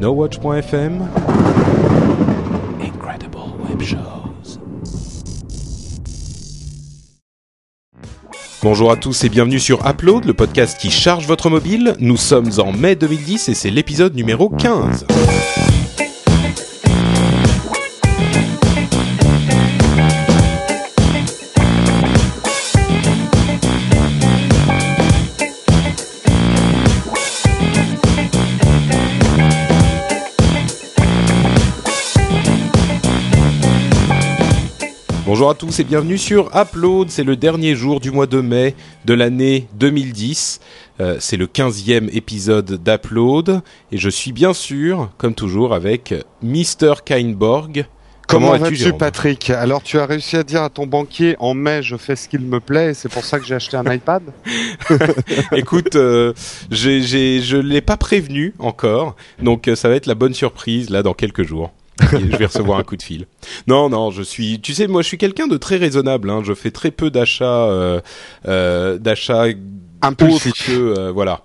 NoWatch.fm Incredible Web Shows. Bonjour à tous et bienvenue sur Upload, le podcast qui charge votre mobile. Nous sommes en mai 2010 et c'est l'épisode numéro 15. Bonjour à tous et bienvenue sur Upload. C'est le dernier jour du mois de mai de l'année 2010. Euh, c'est le 15e épisode d'Upload. Et je suis bien sûr, comme toujours, avec Mr. Kainborg. Comment, vas-tu, Patrick Alors, tu as réussi à dire à ton banquier en mai, je fais ce qu'il me plaît, et c'est pour ça que j'ai acheté un iPad Écoute, euh, je l'ai pas prévenu encore, donc euh, ça va être la bonne surprise là dans quelques jours je vais recevoir un coup de fil. Non, non, je suis. Tu sais, moi, je suis quelqu'un de très raisonnable. Hein. Je fais très peu d'achats, euh, euh, d'achats autres que euh, voilà,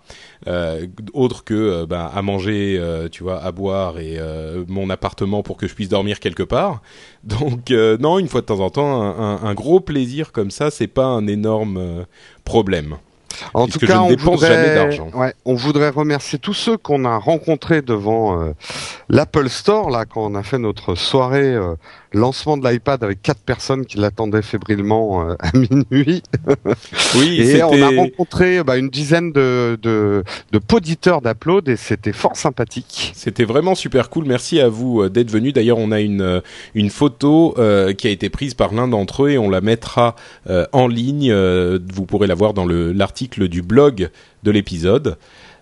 euh, autre que euh, ben, à manger, euh, tu vois, à boire et mon appartement pour que je puisse dormir quelque part. Donc non, une fois de temps en temps, un, un gros plaisir comme ça, c'est pas un énorme problème. En tout cas, on voudrait, ouais, on voudrait remercier tous ceux qu'on a rencontrés devant euh, l'Apple Store là quand on a fait notre soirée euh, lancement de l'iPad avec quatre personnes qui l'attendaient fébrilement euh, à minuit. Oui, et on a rencontré bah, une dizaine de, de, de poditeurs d'Upload et c'était fort sympathique. C'était vraiment super cool. Merci à vous d'être venus. D'ailleurs, on a une une photo qui a été prise par l'un d'entre eux et on la mettra en ligne. vous pourrez la voir dans le l'article du blog de l'épisode.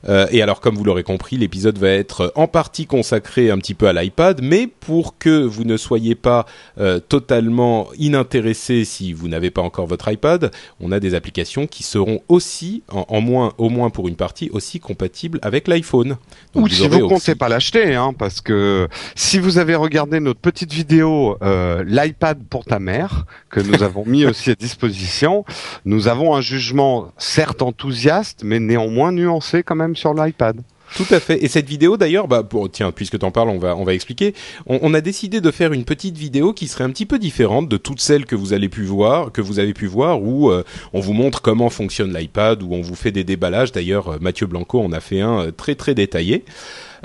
Euh, et alors, comme vous l'aurez compris, l'épisode va être en partie consacré un petit peu à l'iPad, mais pour que vous ne soyez pas euh, totalement inintéressé si vous n'avez pas encore votre iPad, on a des applications qui seront aussi, en, moins, au moins pour une partie, aussi compatibles avec l'iPhone. Ou si vous ne comptez pas l'acheter, hein, parce que si vous avez regardé notre petite vidéo euh, l'iPad pour ta mère que nous avons mis aussi à disposition, nous avons un jugement certes enthousiaste, mais néanmoins nuancé quand même sur l'iPad. Tout à fait. Et cette vidéo, d'ailleurs, bah, pour, tiens, puisque t'en parles, on va, on va expliquer. On, a décidé de faire une petite vidéo qui serait un petit peu différente de toutes celles que vous pu voir, que vous avez pu voir, où euh, on vous montre comment fonctionne l'iPad, où on vous fait des déballages. D'ailleurs, euh, Mathieu Blanco en a fait un euh, très très détaillé.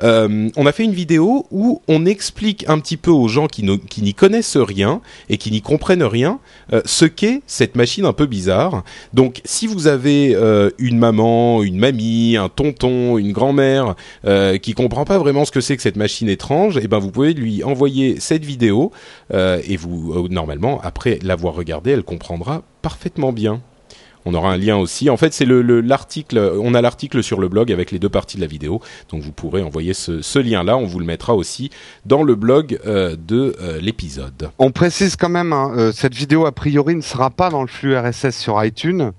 Euh, on a fait une vidéo où on explique un petit peu aux gens qui, n'y connaissent rien et qui n'y comprennent rien euh, ce qu'est cette machine un peu bizarre. Donc, si vous avez euh, une maman, une mamie, un tonton, une grand-mère qui comprend pas vraiment ce que c'est que cette machine étrange, eh ben vous pouvez lui envoyer cette vidéo et vous normalement après l'avoir regardée, elle comprendra parfaitement bien. On aura un lien aussi. En fait, c'est le, l'article. On a l'article sur le blog avec les deux parties de la vidéo. Donc, vous pourrez envoyer ce, lien-là. On vous le mettra aussi dans le blog euh, de euh, l'épisode. On précise quand même, hein, euh, cette vidéo a priori ne sera pas dans le flux RSS sur iTunes.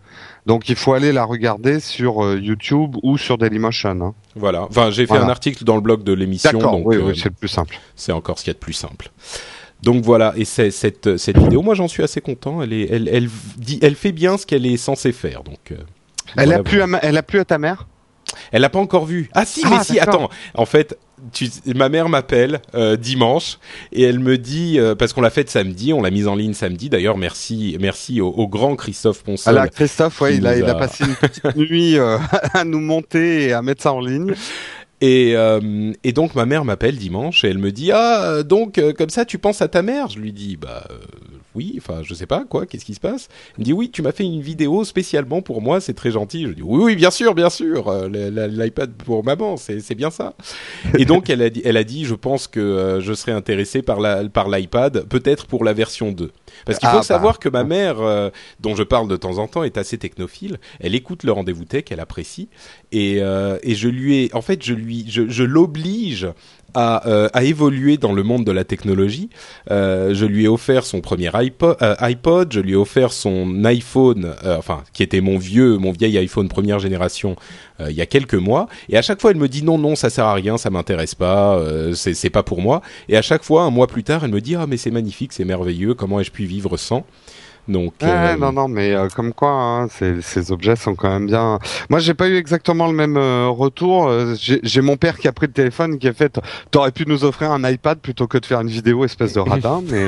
Donc il faut aller la regarder sur YouTube ou sur Dailymotion. Hein. Voilà. Enfin, j'ai fait un article dans le blog de l'émission. D'accord. oui, oui, c'est le plus simple. C'est encore ce qu'il y a de plus simple. Donc voilà, et c'est, cette, cette vidéo, moi j'en suis assez content. Elle, est, elle, elle, dit, elle fait bien ce qu'elle est censée faire. Donc, euh, elle, a plu à elle a plu à ta mère? Elle l'a pas encore vu. Ah si, mais ah, si, attends. En fait, tu, ma mère m'appelle euh, dimanche et elle me dit euh, parce qu'on l'a fait samedi, on l'a mise en ligne samedi. D'ailleurs, merci, merci au, grand Christophe Ponsol. Alors Christophe, ouais, il a, il a passé une petite nuit à nous monter et à mettre ça en ligne. Et, euh, et donc ma mère m'appelle dimanche et elle me dit ah donc euh, comme ça tu penses à ta mère? Je lui dis bah euh, oui, enfin je sais pas quoi, qu'est-ce qui se passe? Elle me dit oui, tu m'as fait une vidéo spécialement pour moi, c'est très gentil. Je dis oui, oui, bien sûr, bien sûr, l'iPad pour maman, c'est bien ça. et donc elle a dit, elle a dit, je pense que je serais intéressé par la par l'iPad, peut-être pour la version 2. Parce qu'il faut ah, savoir bah. que ma mère, dont je parle de temps en temps, est assez technophile. Elle écoute le rendez-vous tech, elle apprécie, et, et je lui ai, en fait, je lui je, l'oblige à, euh, à, évoluer dans le monde de la technologie. Euh, je lui ai offert son premier iPod, euh, iPod je lui ai offert son iPhone, enfin qui était mon vieux, mon vieil iPhone première génération il y a quelques mois. Et à chaque fois, elle me dit non, non, ça sert à rien, ça m'intéresse pas, c'est pas pour moi. Et à chaque fois, un mois plus tard, elle me dit ah mais c'est magnifique, c'est merveilleux, comment ai-je pu vivre sans? Donc euh, non non mais euh, comme quoi hein, ces, ces, objets sont quand même bien. Moi j'ai pas eu exactement le même euh, retour. J'ai mon père qui a pris le téléphone qui a fait t'aurais pu nous offrir un iPad plutôt que de faire une vidéo espèce de radin mais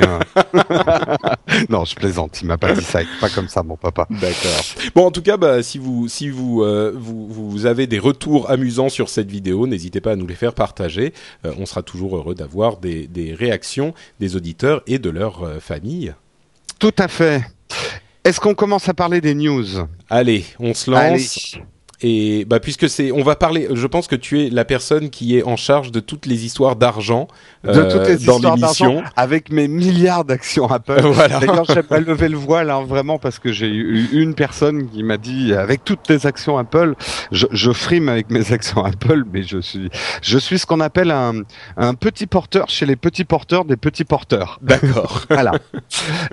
non je plaisante il m'a pas dit ça pas comme ça mon papa. D'accord. Bon en tout cas bah si vous si vous, vous vous avez des retours amusants sur cette vidéo n'hésitez pas à nous les faire partager. on sera toujours heureux d'avoir des des réactions des auditeurs et de leurs familles. Tout à fait. Est-ce qu'on commence à parler des news? Allez, on se lance. Et bah puisque c'est, on va parler. Je pense que tu es la personne qui est en charge de toutes les histoires d'argent de toutes euh, les dans l'émission, avec mes milliards d'actions Apple. voilà. D'ailleurs, j'aimerais lever le voile hein, vraiment parce que j'ai eu une personne qui m'a dit avec toutes les actions Apple, je, je frime avec mes actions Apple, mais je suis, je suis ce qu'on appelle un, un petit porteur chez les petits porteurs des petits porteurs. D'accord. voilà.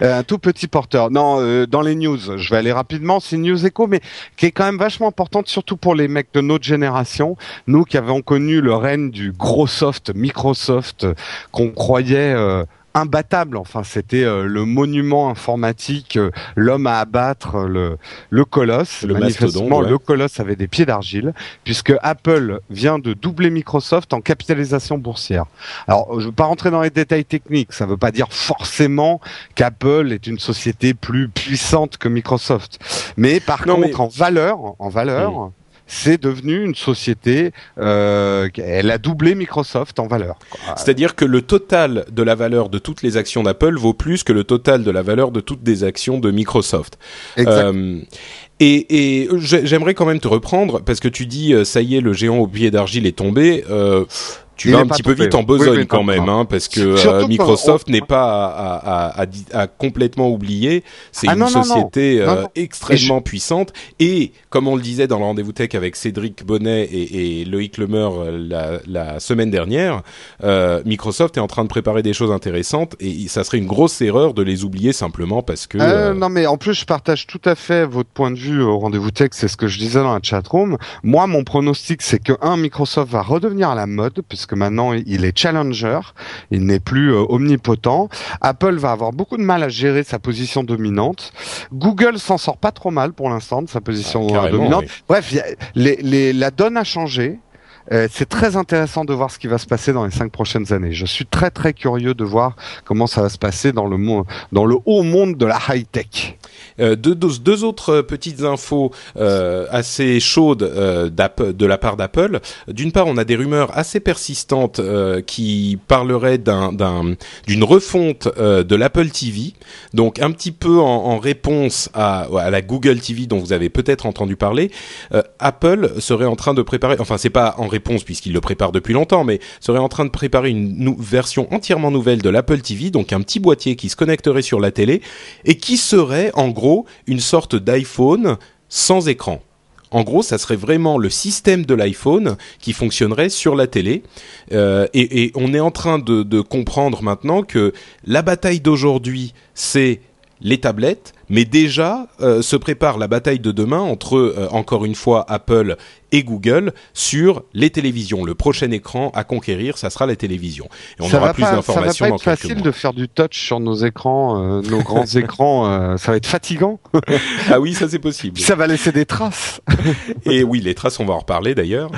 Euh, un tout petit porteur. Non, euh, dans les news, je vais aller rapidement. C'est News Echo, mais qui est quand même vachement importante surtout pour les mecs de notre génération, nous qui avons connu le règne du gros soft Microsoft, qu'on croyait euh, imbattable. Enfin, c'était euh, le monument informatique, euh, l'homme à abattre, le, le colosse. Le Manifestement, le colosse avait des pieds d'argile, puisque Apple vient de doubler Microsoft en capitalisation boursière. Alors, je ne veux pas rentrer dans les détails techniques. Ça ne veut pas dire forcément qu'Apple est une société plus puissante que Microsoft. Mais par contre, en valeur, en valeur, c'est devenu une société, euh, elle a doublé Microsoft en valeur. C'est-à-dire que le total de la valeur de toutes les actions d'Apple vaut plus que le total de la valeur de toutes les actions de Microsoft. Euh, et, et j'aimerais quand même te reprendre parce que tu dis euh, ça y est le géant au pied d'argile est tombé. Euh, tu vas un petit peu vite en besogne quand même, hein, parce que euh, Microsoft n'est pas à, à, à, complètement oublier. C'est ah une société euh, extrêmement puissante. Et comme on le disait dans le rendez-vous tech avec Cédric Bonnet et, et Loïc Lemeur euh, la, la semaine dernière, Microsoft est en train de préparer des choses intéressantes et ça serait une grosse erreur de les oublier simplement parce que. non, mais en plus, je partage tout à fait votre point de vue au rendez-vous tech. C'est ce que je disais dans la chatroom. Moi, mon pronostic, c'est que un, Microsoft va redevenir à la mode, puisque que maintenant il est challenger, il n'est plus euh, omnipotent. Apple va avoir beaucoup de mal à gérer sa position dominante. Google s'en sort pas trop mal pour l'instant de sa position ah, dominante. Bref, la donne a changé. Euh, c'est très intéressant de voir ce qui va se passer dans les cinq prochaines années. Je suis très très curieux de voir comment ça va se passer dans le monde, dans le haut monde de la high tech. Euh, deux, autres petites infos euh, assez chaudes euh, de la part d'Apple. D'une part, on a des rumeurs assez persistantes qui parleraient d'un, d'une refonte de l'Apple TV. Donc un petit peu en, en réponse à, à, la Google TV dont vous avez peut-être entendu parler. Apple serait en train de préparer, enfin c'est pas en réponse puisqu'il le prépare depuis longtemps, mais serait en train de préparer une version entièrement nouvelle de l'Apple TV, donc un petit boîtier qui se connecterait sur la télé et qui serait en gros une sorte d'iPhone sans écran. En gros, ça serait vraiment le système de l'iPhone qui fonctionnerait sur la télé. Euh, et, on est en train de comprendre maintenant que la bataille d'aujourd'hui, c'est les tablettes, mais déjà euh, se prépare la bataille de demain entre euh, encore une fois Apple et Google sur les télévisions. Le prochain écran à conquérir, ça sera la télévision. Et on aura plus d'informations dans quelques mois. Ça va pas être facile de faire du touch sur nos écrans, euh, nos grands écrans. ça va être fatigant. ah oui, ça c'est possible. Ça va laisser des traces. et oui, les traces, on va en reparler d'ailleurs.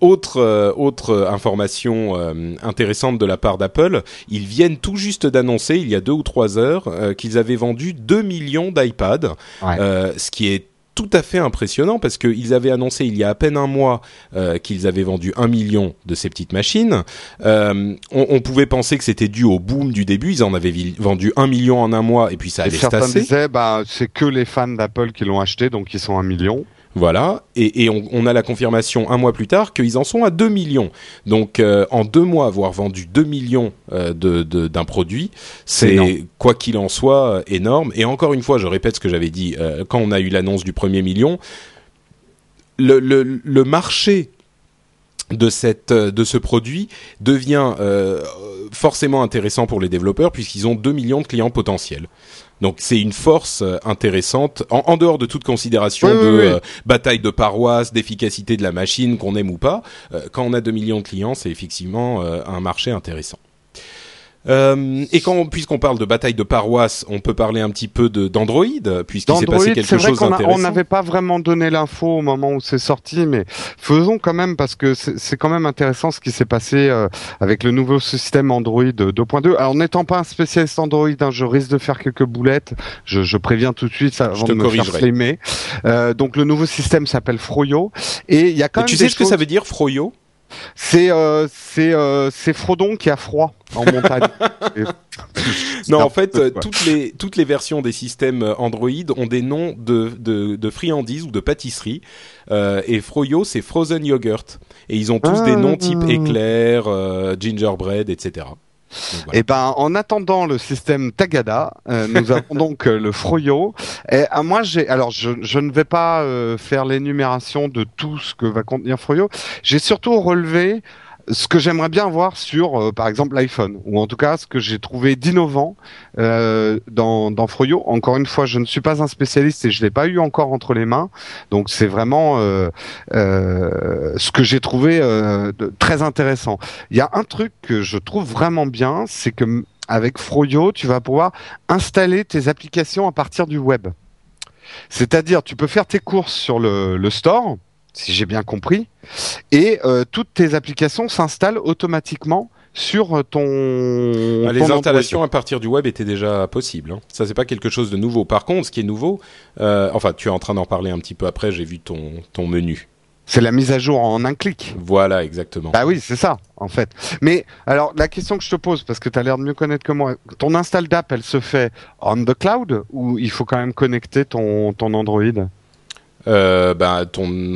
Autre autre information intéressante de la part d'Apple, ils viennent tout juste d'annoncer il y a deux ou trois heures qu'ils avaient vendu 2 millions millions d'iPad, euh, ce qui est tout à fait impressionnant parce qu'ils avaient annoncé il y a à peine un mois euh, qu'ils avaient vendu un million de ces petites machines. Euh, on, pouvait penser que c'était dû au boom du début. Ils en avaient vendu un million en un mois et puis ça allait se tasser. disaient bah c'est que les fans d'Apple qui l'ont acheté donc ils sont un million. Voilà, et, et on, on, a la confirmation un mois plus tard qu'ils en sont à 2 millions. Donc euh, en deux mois, avoir vendu 2 millions euh, de, d'un produit, c'est quoi qu'il en soit euh, énorme. Et encore une fois, je répète ce que j'avais dit quand on a eu l'annonce du premier million, le, le, le marché de cette de ce produit devient forcément intéressant pour les développeurs puisqu'ils ont 2 millions de clients potentiels. Donc c'est une force euh, intéressante, en, dehors de toute considération de euh, bataille de paroisse, d'efficacité de la machine, qu'on aime ou pas. Euh, quand on a 2 millions de clients, c'est effectivement un marché intéressant. Euh, et quand, puisqu'on parle de bataille de paroisse, on peut parler un petit peu de d'Android, puisqu'il s'est passé quelque chose d'intéressant. On n'avait pas vraiment donné l'info au moment où c'est sorti, mais faisons quand même parce que c'est quand même intéressant ce qui s'est passé euh, avec le nouveau système Android 2.2. Alors n'étant pas un spécialiste Android, hein, je risque de faire quelques boulettes. Je, je préviens tout de suite ça, avant de me faire flamer. Euh, donc le nouveau système s'appelle Froyo et il y a quand même. Tu sais ce que ça veut dire Froyo? C'est euh, c'est euh, c'est Frodon qui a froid en montagne. non, en fait, euh, toutes les toutes les versions des systèmes Android ont des noms de de, de friandises ou de pâtisseries. Euh, et Froyo, c'est frozen yogurt. Et ils ont tous des noms type ah. éclair, gingerbread, etc. Et eh ben, en attendant le système Tagada, euh, nous avons donc euh, le Froyo. Et à moi, j'ai, alors je, je, ne vais pas euh, faire l'énumération de tout ce que va contenir Froyo. J'ai surtout relevé ce que j'aimerais bien voir sur, euh, par exemple, l'iPhone, ou en tout cas ce que j'ai trouvé d'innovant euh, dans, dans Froyo. Encore une fois, je ne suis pas un spécialiste et je l'ai pas eu encore entre les mains, donc c'est vraiment euh, ce que j'ai trouvé très intéressant. Il y a un truc que je trouve vraiment bien, c'est que avec Froyo, tu vas pouvoir installer tes applications à partir du web. C'est-à-dire, tu peux faire tes courses sur le store si j'ai bien compris, et euh, toutes tes applications s'installent automatiquement sur euh, ton. Ah, les installations à partir du web étaient déjà possibles. Hein. Ça c'est pas quelque chose de nouveau. Par contre, ce qui est nouveau, euh, enfin, tu es en train d'en parler un petit peu après. J'ai vu ton ton menu. C'est la mise à jour en un clic. Voilà, exactement. Bah oui, c'est ça, en fait. Mais alors, la question que je te pose, parce que tu as l'air de mieux connaître que moi, ton install d'app, elle se fait on the cloud ou il faut quand même connecter ton, ton Android? Euh, bah, ton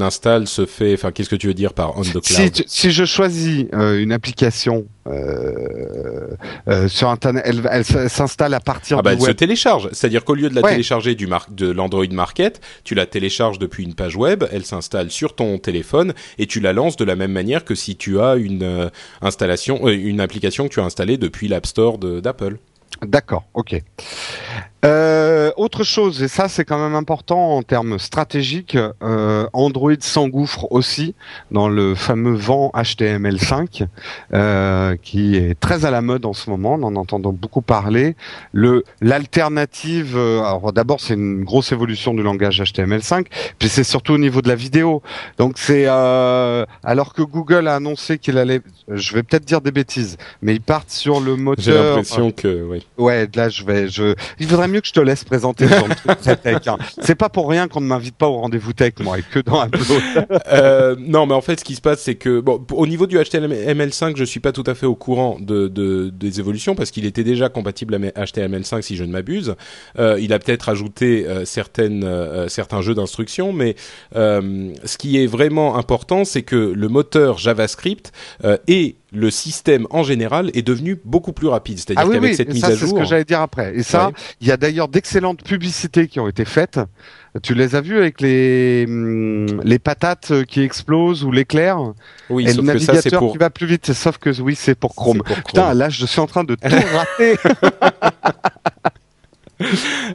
install se fait. Enfin, qu'est-ce que tu veux dire par on the cloud si, je choisis euh, une application euh, euh, sur internet, elle, elle s'installe à partir ah bah, elle se télécharge. C'est-à-dire qu'au lieu de la télécharger du mar de l'Android Market, tu la télécharges depuis une page web. Elle s'installe sur ton téléphone et tu la lances de la même manière que si tu as une euh, installation, une application que tu as installée depuis l'App Store d'Apple. D'accord, ok. Euh, autre chose, et ça c'est quand même important en termes stratégiques, euh, Android s'engouffre aussi dans le fameux vent HTML5, euh, qui est très à la mode en ce moment, on en entendant beaucoup parler. Le l'alternative, euh, alors d'abord c'est une grosse évolution du langage HTML5, puis c'est surtout au niveau de la vidéo. Donc c'est euh, alors que Google a annoncé qu'il allait, je vais peut-être dire des bêtises, mais ils partent sur le moteur. J'ai l'impression que oui. Ouais, là je vais, je, il faudrait mieux que je te laisse présenter. Hein. C'est pas pour rien qu'on ne m'invite pas au rendez-vous tech, moi, et que dans un euh, Non, mais en fait, ce qui se passe, c'est que au niveau du HTML5, je suis pas tout à fait au courant de, de des évolutions parce qu'il était déjà compatible à HTML5 si je ne m'abuse. Euh, il a peut-être ajouté euh, certaines euh, certains jeux d'instructions, mais ce qui est vraiment important, c'est que le moteur JavaScript est le système en général est devenu beaucoup plus rapide. C'est-à-dire ah qu'avec cette mise à jour, c'est ce que j'allais dire après. Et ça, il y a d'ailleurs d'excellentes publicités qui ont été faites. Tu les as vues avec les hum, les patates qui explosent ou l'éclair? Oui, et sauf le navigateur que ça, pour... qui va plus vite. Sauf que oui, c'est pour Chrome. Putain, là, je suis en train de tout rater.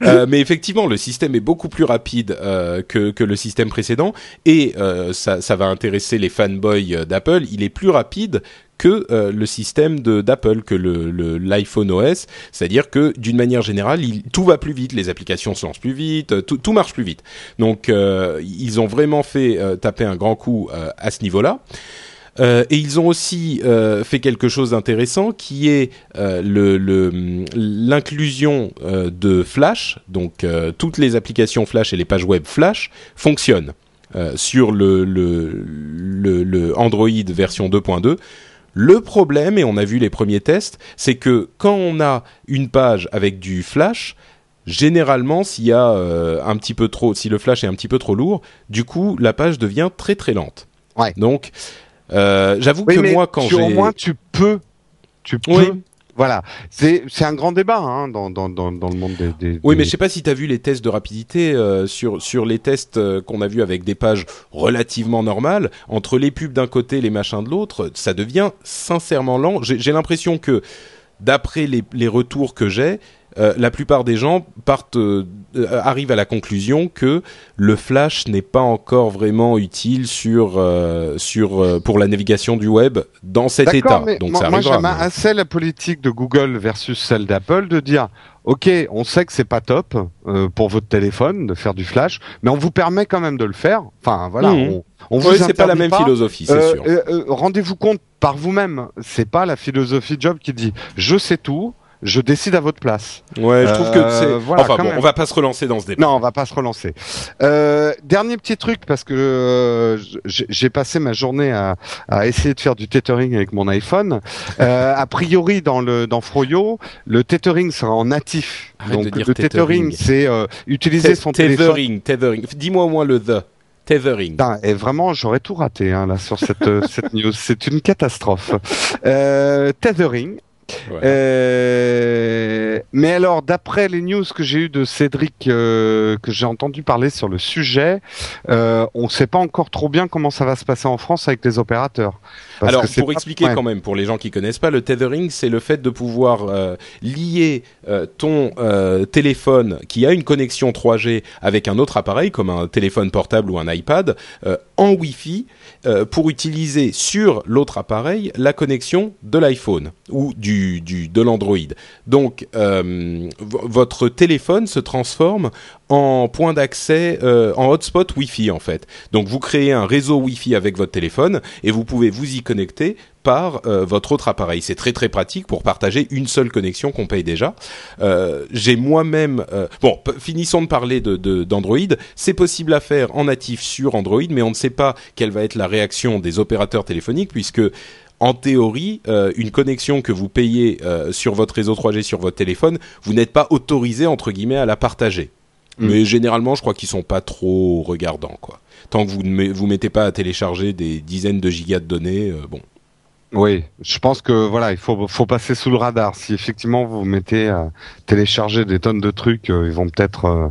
Euh, mais effectivement, le système est beaucoup plus rapide euh, que, que le système précédent et euh, ça, ça va intéresser les fanboys d'Apple. Il est plus rapide que euh, le système d'Apple, que le l'iPhone OS, c'est-à-dire que d'une manière générale, tout va plus vite, les applications se lancent plus vite, tout, tout marche plus vite. Donc euh, ils ont vraiment fait euh, taper un grand coup à ce niveau-là. Euh, et ils ont aussi euh, fait quelque chose d'intéressant qui est le l'inclusion de Flash. Donc toutes les applications Flash et les pages web Flash fonctionnent sur le, le, le, le Android version 2.2 le problème, et on a vu les premiers tests, c'est que quand on a une page avec du flash, généralement, s'il y a euh, un petit peu trop, si le flash est un petit peu trop lourd, du coup, la page devient très très lente. Ouais. Donc, euh, j'avoue que moi, quand j'ai, au moins, tu peux, tu peux voilà, c'est un grand débat hein, dans, dans, dans, dans le monde des, des Oui, mais je sais pas si tu as vu les tests de rapidité euh, sur sur les tests euh, qu'on a vu avec des pages relativement normales entre les pubs d'un côté, les machins de l'autre, ça devient sincèrement lent. J'ai l'impression que d'après les, les retours que j'ai, euh, la plupart des gens partent, euh, euh, arrivent à la conclusion que le flash n'est pas encore vraiment utile sur sur pour la navigation du web dans cet état. Donc moi, ça moi j'aime assez la politique de Google versus celle d'Apple de dire Ok, on sait que c'est pas top pour votre téléphone de faire du flash, mais on vous permet quand même de le faire. Enfin voilà, mmh. on, on vous c'est pas la même philosophie, c'est sûr. Rendez-vous compte par vous-même. C'est pas la philosophie Job qui dit je sais tout, je décide à votre place. Ouais, je trouve que c'est. Euh, enfin bon, on va pas se relancer dans ce débat. Non, on va pas se relancer. Euh, dernier petit truc parce que euh, j'ai passé ma journée à, à, essayer de faire du tethering avec mon iPhone. Euh, a priori, dans le dans Froyo, le tethering sera en natif. Donc le tethering, c'est euh, utiliser son tethering, téléphone. Tethering. Dis-moi au moins le the. Tethering. et vraiment, j'aurais tout raté hein, là sur cette, cette news. C'est une catastrophe. Euh, tethering, euh, mais alors, d'après les news que j'ai eues de Cédric, euh, que j'ai entendu parler sur le sujet, euh, on ne sait pas encore trop bien comment ça va se passer en France avec les opérateurs. alors, pour expliquer quand même, pour les gens qui connaissent pas, le tethering, c'est le fait de pouvoir lier ton téléphone qui a une connexion 3G avec un autre appareil, comme un téléphone portable ou un iPad, en Wi-Fi euh, pour utiliser sur l'autre appareil la connexion de l'iPhone ou du, du de l'Android. Donc euh, votre téléphone se transforme en point d'accès, euh, en hotspot Wi-Fi en fait. Donc vous créez un réseau Wi-Fi avec votre téléphone et vous pouvez vous y connecter par euh, votre autre appareil. C'est très très pratique pour partager une seule connexion qu'on paye déjà. Euh, J'ai moi-même... Bon, finissons de parler d'Android. C'est possible à faire en natif sur Android, mais on ne sait pas quelle va être la réaction des opérateurs téléphoniques puisque en théorie, une connexion que vous payez sur votre réseau 3G sur votre téléphone, vous n'êtes pas autorisé entre guillemets à la partager. Mm. Mais généralement, je crois qu'ils sont pas trop regardants, quoi. Tant que vous ne vous mettez pas à télécharger des dizaines de gigas de données, euh, bon. Oui, je pense que voilà, il faut faut passer sous le radar. Si effectivement vous mettez à télécharger des tonnes de trucs, euh, ils vont peut-être. Euh,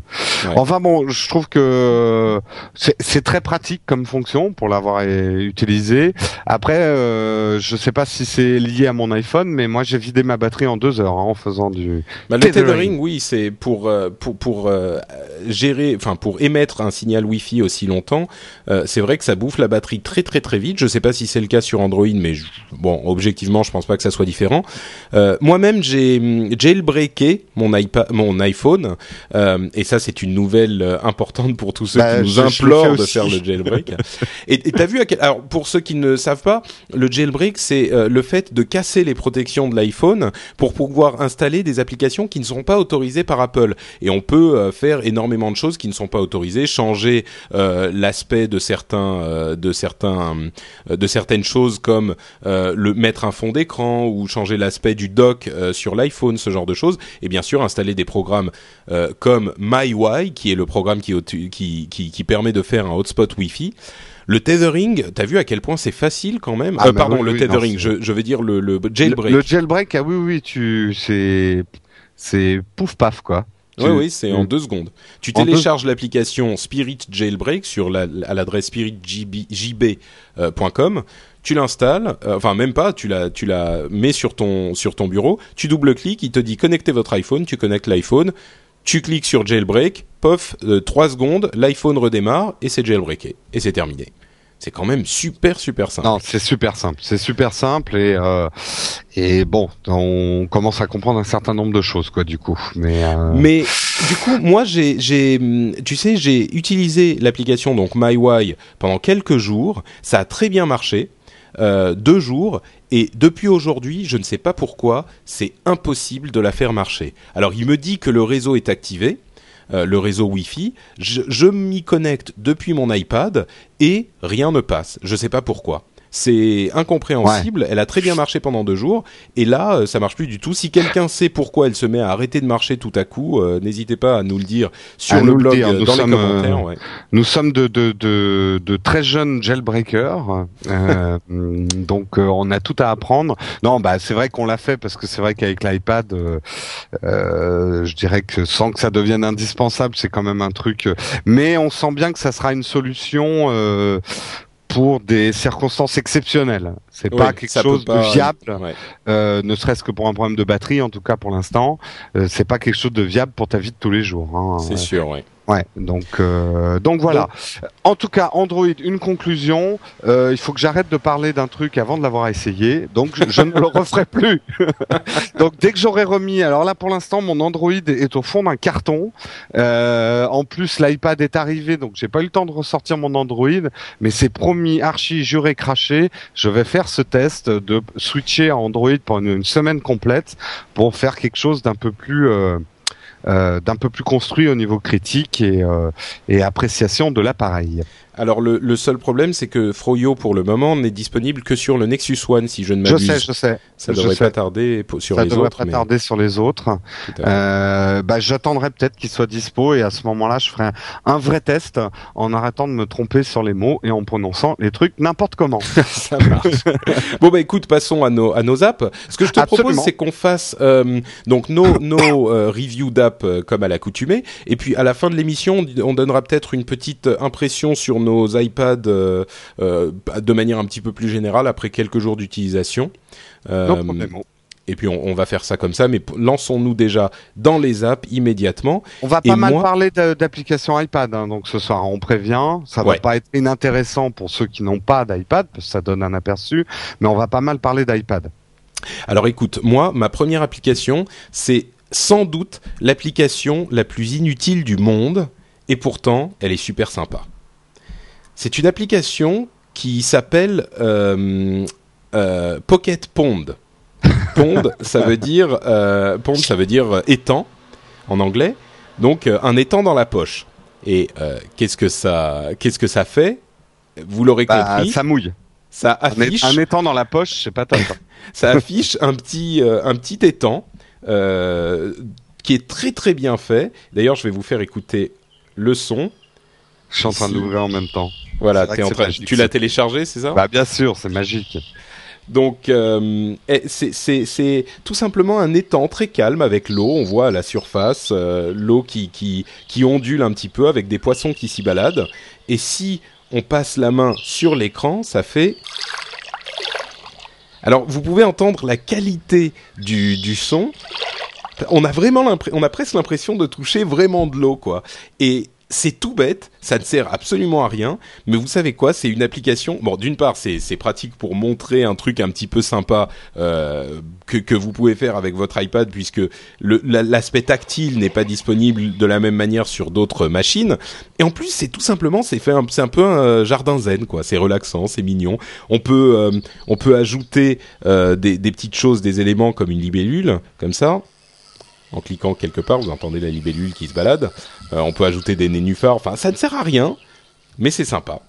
enfin bon, je trouve que c'est très pratique comme fonction pour l'avoir utilisé. Après, euh, je sais pas si c'est lié à mon iPhone, mais moi j'ai vidé ma batterie en deux heures hein, en faisant du. Bah, le tethering, oui, c'est pour euh, pour pour gérer, enfin pour émettre un signal Wi-Fi aussi longtemps. c'est vrai que ça bouffe la batterie très très très vite. Je sais pas si c'est le cas sur Android, mais bon, objectivement, je pense pas que ça soit différent. Euh, Moi-même, j'ai hum, jailbreaké mon iPad, mon iPhone, euh, et ça, c'est une nouvelle euh, importante pour tous ceux bah, qui nous implorent de faire le jailbreak. et t'as vu à quel... Alors, pour ceux qui ne savent pas, le jailbreak, c'est euh, le fait de casser les protections de l'iPhone pour pouvoir installer des applications qui ne sont pas autorisées par Apple. Et on peut euh, faire énormément de choses qui ne sont pas autorisées, changer l'aspect de certains, de certains, de certaines choses comme euh, le mettre un fond d'écran ou changer l'aspect du dock euh, sur l'iPhone, ce genre de choses, et bien sûr installer des programmes euh, comme MyWi, qui est le programme qui, qui, qui, qui, permet de faire un hotspot Wi-Fi. Le tethering, t'as vu à quel point c'est facile quand même? Ah, Pardon, le tethering, je, je, veux dire le, le jailbreak. Le, jailbreak, ah oui, oui, tu, c'est, c'est pouf paf quoi. Oui, oui, c'est en deux secondes. Tu télécharges l'application Spirit Jailbreak sur la, à l'adresse spiritjb.com tu l'installes, euh, enfin même pas, tu la, tu la mets sur ton, sur ton bureau, tu double-cliques, il te dit connectez votre iPhone, tu connectes l'iPhone, tu cliques sur jailbreak, pof, euh, 3 secondes, l'iPhone redémarre et c'est jailbreaké. Et c'est terminé c'est quand même super super simple. Non, c'est super simple, c'est super simple et euh, et bon, on commence à comprendre un certain nombre de choses quoi du coup. Mais euh... mais du coup, moi j'ai j'ai tu sais j'ai utilisé l'application donc MyWi pendant quelques jours, ça a très bien marché euh, deux jours et depuis aujourd'hui, je ne sais pas pourquoi, c'est impossible de la faire marcher. Alors il me dit que le réseau est activé, euh, le réseau Wi-Fi, je, je m'y connecte depuis mon iPad et rien ne passe. Je ne sais pas pourquoi. C'est incompréhensible. Elle a très bien marché pendant deux jours et là, euh, ça marche plus du tout. Si quelqu'un sait pourquoi elle se met à arrêter de marcher tout à coup, euh, n'hésitez pas à nous le dire sur le blog, euh, dans les commentaires. Ouais. Nous sommes de, de, de, de très jeunes jailbreakers, donc on a tout à apprendre. Non, bah c'est vrai qu'on l'a fait parce que c'est vrai qu'avec l'iPad, je dirais que sans que ça devienne indispensable, c'est quand même un truc. Mais on sent bien que ça sera une solution pour des circonstances exceptionnelles. C'est pas quelque chose de viable, euh, ne serait-ce que pour un problème de batterie, en tout cas pour l'instant. Euh, c'est pas quelque chose de viable pour ta vie de tous les jours. Hein. C'est sûr, oui. Ouais, donc euh, donc voilà. En tout cas, Android, une conclusion. Euh, il faut que j'arrête de parler d'un truc avant de l'avoir essayé, donc je, ne le referai plus. donc dès que j'aurai remis, alors là pour l'instant mon Android est au fond d'un carton. Euh, en plus l'iPad est arrivé, donc j'ai pas eu le temps de ressortir mon Android, mais c'est promis, archi, juré, craché. Je vais faire ce test de switcher à Android pendant une, semaine complète pour faire quelque chose d'un peu plus euh, d'un peu plus construit au niveau critique et, euh, appréciation de l'appareil. Alors le, le, seul problème, c'est que Froyo pour le moment n'est disponible que sur le Nexus One, si je ne m'abuse. Je sais, je sais. Ça devrait pas tarder sur les autres. Ça devrait pas tarder sur les autres. Euh, bah, j'attendrai peut-être qu'il soit dispo et à ce moment-là, je ferai un, vrai test en arrêtant de me tromper sur les mots et en prononçant les trucs n'importe comment. Ça marche. bon bah écoute, passons à nos à nos apps. Ce que je te propose, c'est qu'on fasse euh, donc nos nos euh, reviews d'app euh, comme à l'accoutumée, et puis à la fin de l'émission, on donnera peut-être une petite impression sur nos iPads euh, euh, de manière un petit peu plus générale après quelques jours d'utilisation. Euh, et puis on, va faire ça comme ça, mais lançons-nous déjà dans les apps immédiatement. On va pas mal parler d'applications iPad, hein, donc ce soir on prévient. Ça va pas être inintéressant pour ceux qui n'ont pas d'iPad, parce que ça donne un aperçu, mais on va pas mal parler d'iPad. Alors écoute, moi, ma première application, c'est sans doute l'application la plus inutile du monde, et pourtant, elle est super sympa. C'est une application qui s'appelle euh, euh, Pocket Pond. Pond, ça veut dire euh, pond, ça veut dire étang en anglais. Donc un étang dans la poche. Et qu'est-ce que ça, qu'est-ce que ça fait? Vous l'aurez bah, compris. Ça mouille. Ça affiche un, étang dans la poche, c'est pas top. ça affiche un petit, un petit étang qui est très très bien fait. D'ailleurs, je vais vous faire écouter le son. Je suis en train de l'ouvrir en même temps. Voilà, es en train, tu l'as téléchargé, c'est ça? Bah bien sûr, c'est magique. Donc euh, eh, c'est tout simplement un étang très calme avec l'eau. On voit à la surface euh, l'eau qui, qui, qui ondule un petit peu avec des poissons qui s'y baladent. Et si on passe la main sur l'écran, ça fait alors, vous pouvez entendre la qualité du, du son. On a vraiment on a presque l'impression de toucher vraiment de l'eau, quoi. Et c'est tout bête, ça ne sert absolument à rien, mais vous savez quoi, c'est une application. Bon, d'une part, c'est pratique pour montrer un truc un petit peu sympa euh, que, vous pouvez faire avec votre iPad, puisque l'aspect tactile n'est pas disponible de la même manière sur d'autres machines. Et en plus, c'est tout simplement, c'est fait, un peu un jardin zen, quoi. C'est relaxant, c'est mignon. On peut, euh, on peut ajouter euh, des petites choses, des éléments comme une libellule, comme ça en cliquant quelque part, vous entendez la libellule qui se balade. Euh, on peut ajouter des nénuphars. Enfin, ça ne sert à rien, mais c'est sympa.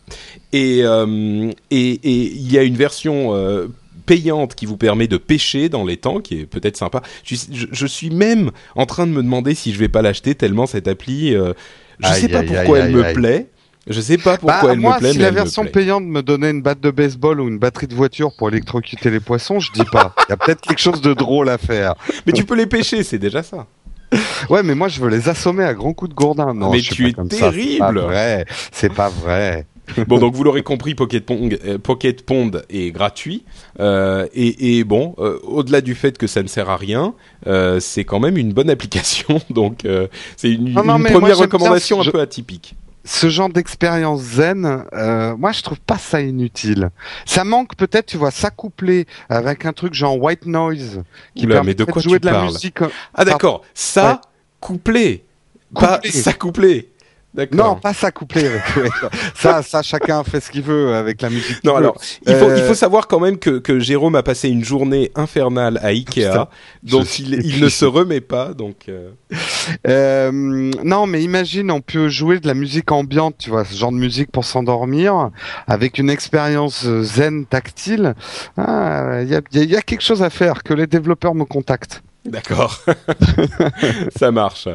Et euh, et il y a une version euh, payante qui vous permet de pêcher dans les temps, qui est peut-être sympa. Je, je, suis même en train de me demander si je vais pas l'acheter tellement cette appli. je ne sais pas pourquoi elle me plaît. Je sais pas pourquoi bah, elle me plaît. Si la version payante me donnait une batte de baseball ou une batterie de voiture pour électrocuter les poissons, je dis pas. Il y a peut-être quelque chose de drôle à faire. Mais tu peux les pêcher, c'est déjà ça. Ouais, mais moi je veux les assommer à grands coups de gourdin. Non, mais tu es terrible. C'est pas vrai. bon, donc vous l'aurez compris, Pocket Pond, euh, Pocket Pond est gratuit. Euh, et, et, bon, euh, au-delà du fait que ça ne sert à rien, c'est quand même une bonne application. Donc c'est une, une première recommandation un peu atypique ce genre d'expérience zen, euh, moi je trouve pas ça inutile. Ça manque peut-être, tu vois, s'accoupler avec un truc genre white noise qui permet de, quoi jouer de la musique. Ah d'accord, ça couplé, pas s'accoupler. Non, pas s'accoupler. ça, ça, chacun fait ce qu'il veut avec la musique. Non, alors, il faut, il faut euh, savoir quand même que, que Jérôme a passé une journée infernale à Ikea, donc il, il ne se remet pas. Donc, euh... Euh, non, mais imagine, on peut jouer de la musique ambiante, tu vois, ce genre de musique pour s'endormir, avec une expérience zen tactile. Ah, il y, a, y a quelque chose à faire. Que les développeurs me contactent. D'accord, ça marche.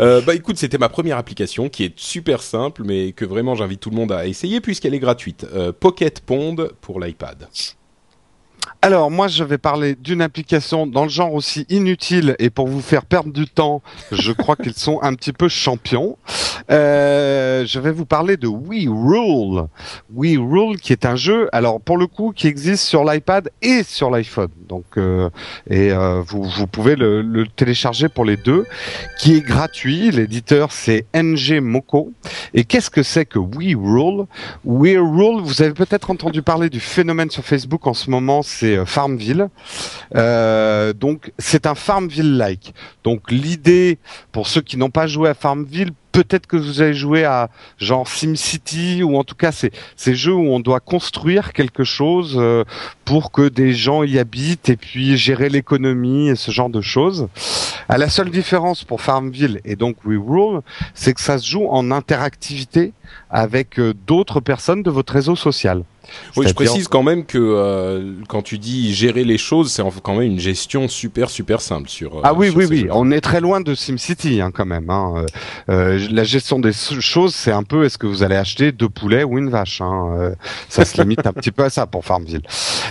Euh, bah écoute, c'était ma première application qui est super simple, mais que vraiment j'invite tout le monde à essayer puisqu'elle est gratuite. Euh, Pocket Pond pour l'iPad. Alors moi je vais parler d'une application dans le genre aussi inutile et pour vous faire perdre du temps, je crois qu'ils sont un petit peu champions. Euh, je vais vous parler de We Rule. We Rule, qui est un jeu, alors pour le coup, qui existe sur l'iPad et sur l'iPhone. Donc, euh, et euh, vous, vous pouvez le, le, télécharger pour les deux, qui est gratuit. L'éditeur c'est NG Moko. Et qu'est-ce que c'est que We Rule? We Rule, vous avez peut-être entendu parler du phénomène sur Facebook en ce moment, c'est euh, Farmville. Euh, donc c'est un Farmville-like. Donc l'idée, pour ceux qui n'ont pas joué à Farmville, peut-être que vous avez joué à genre SimCity ou en tout cas ces, ces jeux où on doit construire quelque chose euh, pour que des gens y habitent et puis gérer l'économie et ce genre de choses. À la seule différence pour Farmville et donc We Rule, c'est que ça se joue en interactivité avec d'autres personnes de votre réseau social. Oui, je précise quand même que euh, quand tu dis gérer les choses, c'est quand même une gestion super super simple sur. Euh, ah oui oui oui, on est très loin de SimCity hein, quand même. Hein. Euh, la gestion des choses, c'est un peu est-ce que vous allez acheter deux poulets ou une vache. Hein. ça se limite un petit peu à ça pour Farmville.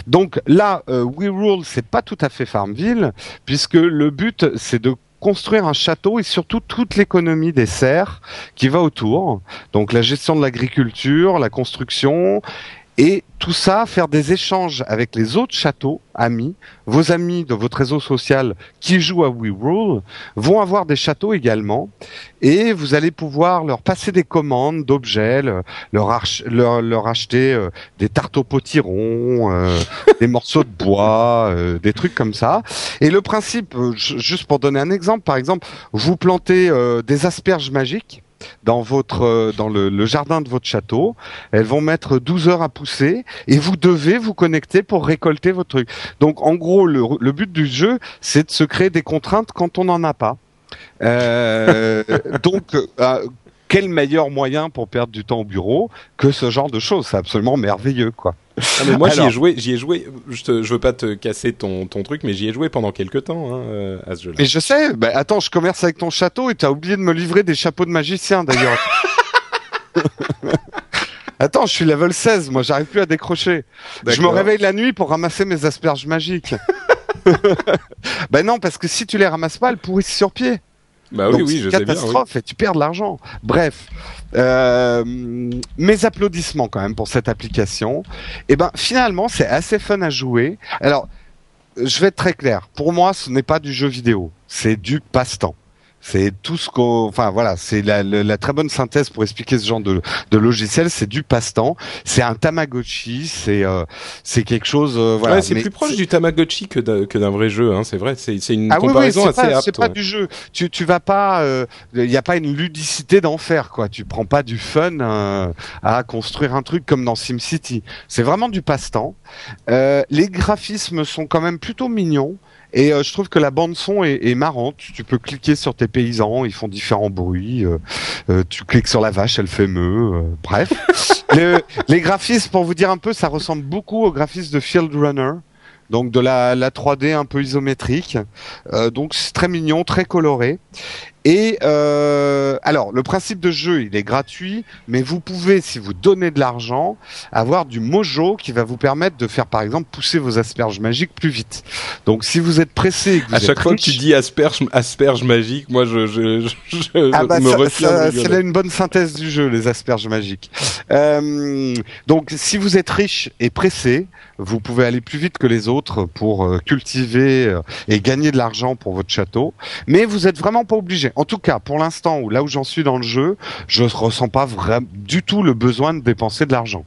Donc là, We Rule, c'est pas tout à fait Farmville puisque le but c'est de construire un château et surtout toute l'économie des serres qui va autour. Donc la gestion de l'agriculture, la construction et tout ça, faire des échanges avec les autres châteaux, amis, vos amis de votre réseau social qui jouent à We Rule vont avoir des châteaux également, et vous allez pouvoir leur passer des commandes d'objets, leur, leur, acheter euh, des tartes au potiron, euh, des morceaux de bois, euh, des trucs comme ça. Et le principe, juste pour donner un exemple, par exemple, vous plantez des asperges magiques dans votre euh, dans le, jardin de votre château. Elles vont mettre 12 heures à pousser et vous devez vous connecter pour récolter votre truc. Donc en gros, le, but du jeu, c'est de se créer des contraintes quand on n'en a pas. Euh, donc euh, quel meilleur moyen pour perdre du temps au bureau que ce genre de choses? C'est absolument merveilleux, quoi. Ah, mais moi, j'y ai joué, j'y ai joué. Je, te, je veux pas te casser ton, ton truc, mais j'y ai joué pendant quelques temps hein, euh, à ce jeu-là. Mais je sais. Bah, attends, je commerce avec ton château et t'as oublié de me livrer des chapeaux de magicien d'ailleurs. Attends, je suis level 16, moi j'arrive plus à décrocher. Je me réveille la nuit pour ramasser mes asperges magiques. ben non, parce que si tu les ramasses pas, elles pourrissent sur pied. Bah oui, oui, je catastrophe et tu perds de l'argent. Bref, euh, mes applaudissements quand même pour cette application. Et eh ben finalement, c'est assez fun à jouer. Alors, je vais être très clair. Pour moi, ce n'est pas du jeu vidéo, c'est du passe-temps. C'est tout ce qu'on, enfin voilà, c'est la, la, très bonne synthèse pour expliquer ce genre de, de logiciel. C'est du passe-temps, c'est un Tamagotchi, c'est euh, c'est quelque chose, euh, voilà. Ouais, c'est plus proche du Tamagotchi que d'un vrai jeu, hein, c'est vrai. C'est c'est une ah comparaison oui, oui, assez pas, C'est pas du jeu. Tu tu vas pas, il euh, n'y a pas une ludicité d'enfer quoi. Tu prends pas du fun à construire un truc comme dans SimCity. C'est vraiment du passe-temps. les graphismes sont quand même plutôt mignons. Et euh, je trouve que la bande son est, est, marrante. Tu peux cliquer sur tes paysans, ils font différents bruits. Euh, euh tu cliques sur la vache, elle fait meu. bref, les graphismes, pour vous dire un peu, ça ressemble beaucoup aux graphismes de Field Runner. Donc de la, la 3D un peu isométrique. donc c'est très mignon, très coloré. Et euh, alors, le principe de jeu, il est gratuit, mais vous pouvez, si vous donnez de l'argent, avoir du mojo qui va vous permettre de faire, par exemple, pousser vos asperges magiques plus vite. Donc, si vous êtes pressé, à chaque fois que tu dis asperges asperges magiques, moi, je, je, je, ah bah me retiens. C'est là une bonne synthèse du jeu, les asperges magiques. Euh, donc, si vous êtes riche et pressé, vous pouvez aller plus vite que les autres pour euh, cultiver euh, et gagner de l'argent pour votre château, mais vous êtes vraiment pas obligé en tout cas, pour l'instant, là où j'en suis dans le jeu, je ne ressens pas vraiment du tout le besoin de dépenser de l'argent.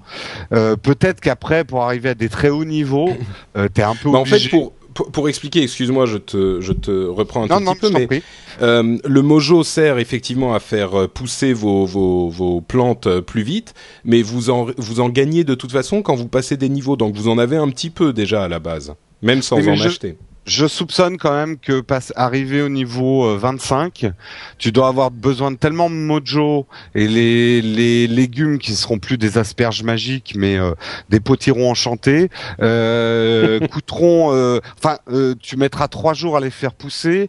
Euh, peut-être qu'après, pour arriver à des très hauts niveaux, euh, tu es un peu obligé. En fait, pour, pour, expliquer, excuse-moi, je te, je te reprends un tout petit peu, mais euh, le mojo sert effectivement à faire pousser vos, vos, vos plantes plus vite, mais vous en, vous en gagnez de toute façon quand vous passez des niveaux, donc vous en avez un petit peu déjà à la base, même sans en acheter je soupçonne quand même que passe arrivé au niveau 25, euh, tu dois avoir besoin de tellement de mojo et les, les légumes qui seront plus des asperges magiques mais euh, des potirons enchantés euh, coûteront euh, enfin tu mettras trois jours à les faire pousser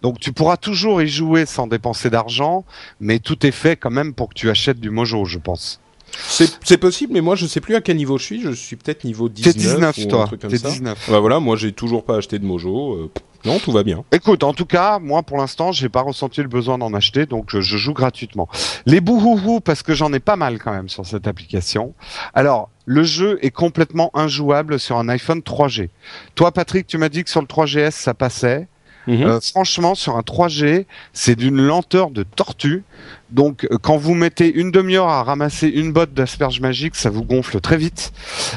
donc tu pourras toujours y jouer sans dépenser d'argent mais tout est fait quand même pour que tu achètes du mojo je pense. C'est possible, mais moi je sais plus à quel niveau je suis. Je suis peut-être niveau 19, 19 ou toi. ça. 19. Bah voilà, moi j'ai toujours pas acheté de Mojo. Euh, Non, tout va bien. Écoute, en tout cas, moi pour l'instant, j'ai pas ressenti le besoin d'en acheter, donc je, joue gratuitement. Les bouhouhou, parce que j'en ai pas mal quand même sur cette application. Alors, le jeu est complètement injouable sur un iPhone 3G. Toi, Patrick, tu m'as dit que sur le 3GS ça passait. Mhm. Euh, franchement, sur un 3G, c'est d'une lenteur de tortue. Donc, euh, quand vous mettez une demi-heure à ramasser une botte d'asperges magiques, ça vous gonfle très vite.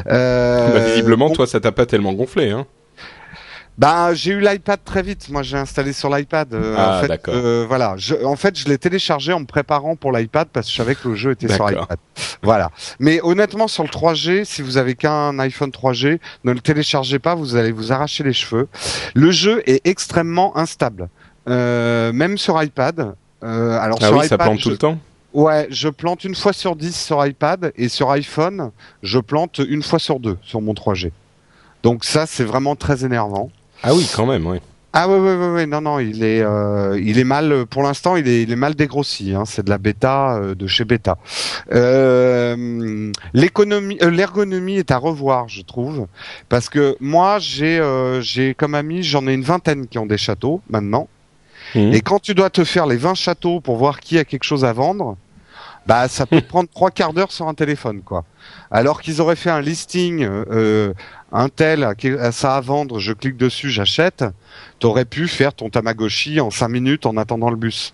Euh, bah, visiblement, toi, ça t'a pas tellement gonflé, hein bah, j'ai eu l'iPad très vite. Moi, j'ai installé sur l'iPad. Euh, ah, en fait, euh, voilà. Je, en fait, je l'ai téléchargé en me préparant pour l'iPad parce que je savais que le jeu était sur iPad. Voilà. Mais honnêtement, sur le 3G, si vous avez qu'un iPhone 3G, ne le téléchargez pas. Vous allez vous arracher les cheveux. Le jeu est extrêmement instable, euh, même sur iPad. Euh, alors ah sur oui, ça plante tout le temps. Ouais, je plante une fois sur 10 sur iPad et sur iPhone, je plante une fois sur deux sur mon 3G. Donc ça, c'est vraiment très énervant. Ah oui, quand même, oui. Ah oui, oui, oui, oui, non, non, il est, euh, il est mal, pour l'instant, il est, il est mal dégrossi. Hein, c'est de la bêta euh, de chez bêta. Euh, l'économie, euh, l'ergonomie est à revoir, je trouve, parce que moi, j'ai, euh, j'ai comme ami, j'en ai une vingtaine qui ont des châteaux maintenant. Mmh. Et quand tu dois te faire les 20 châteaux pour voir qui a quelque chose à vendre, bah ça peut prendre trois quarts d'heure sur un téléphone, quoi. Alors qu'ils auraient fait un listing, euh, un tel, ça à vendre, je clique dessus, j'achète. T'aurais pu faire ton Tamagotchi en cinq minutes en attendant le bus.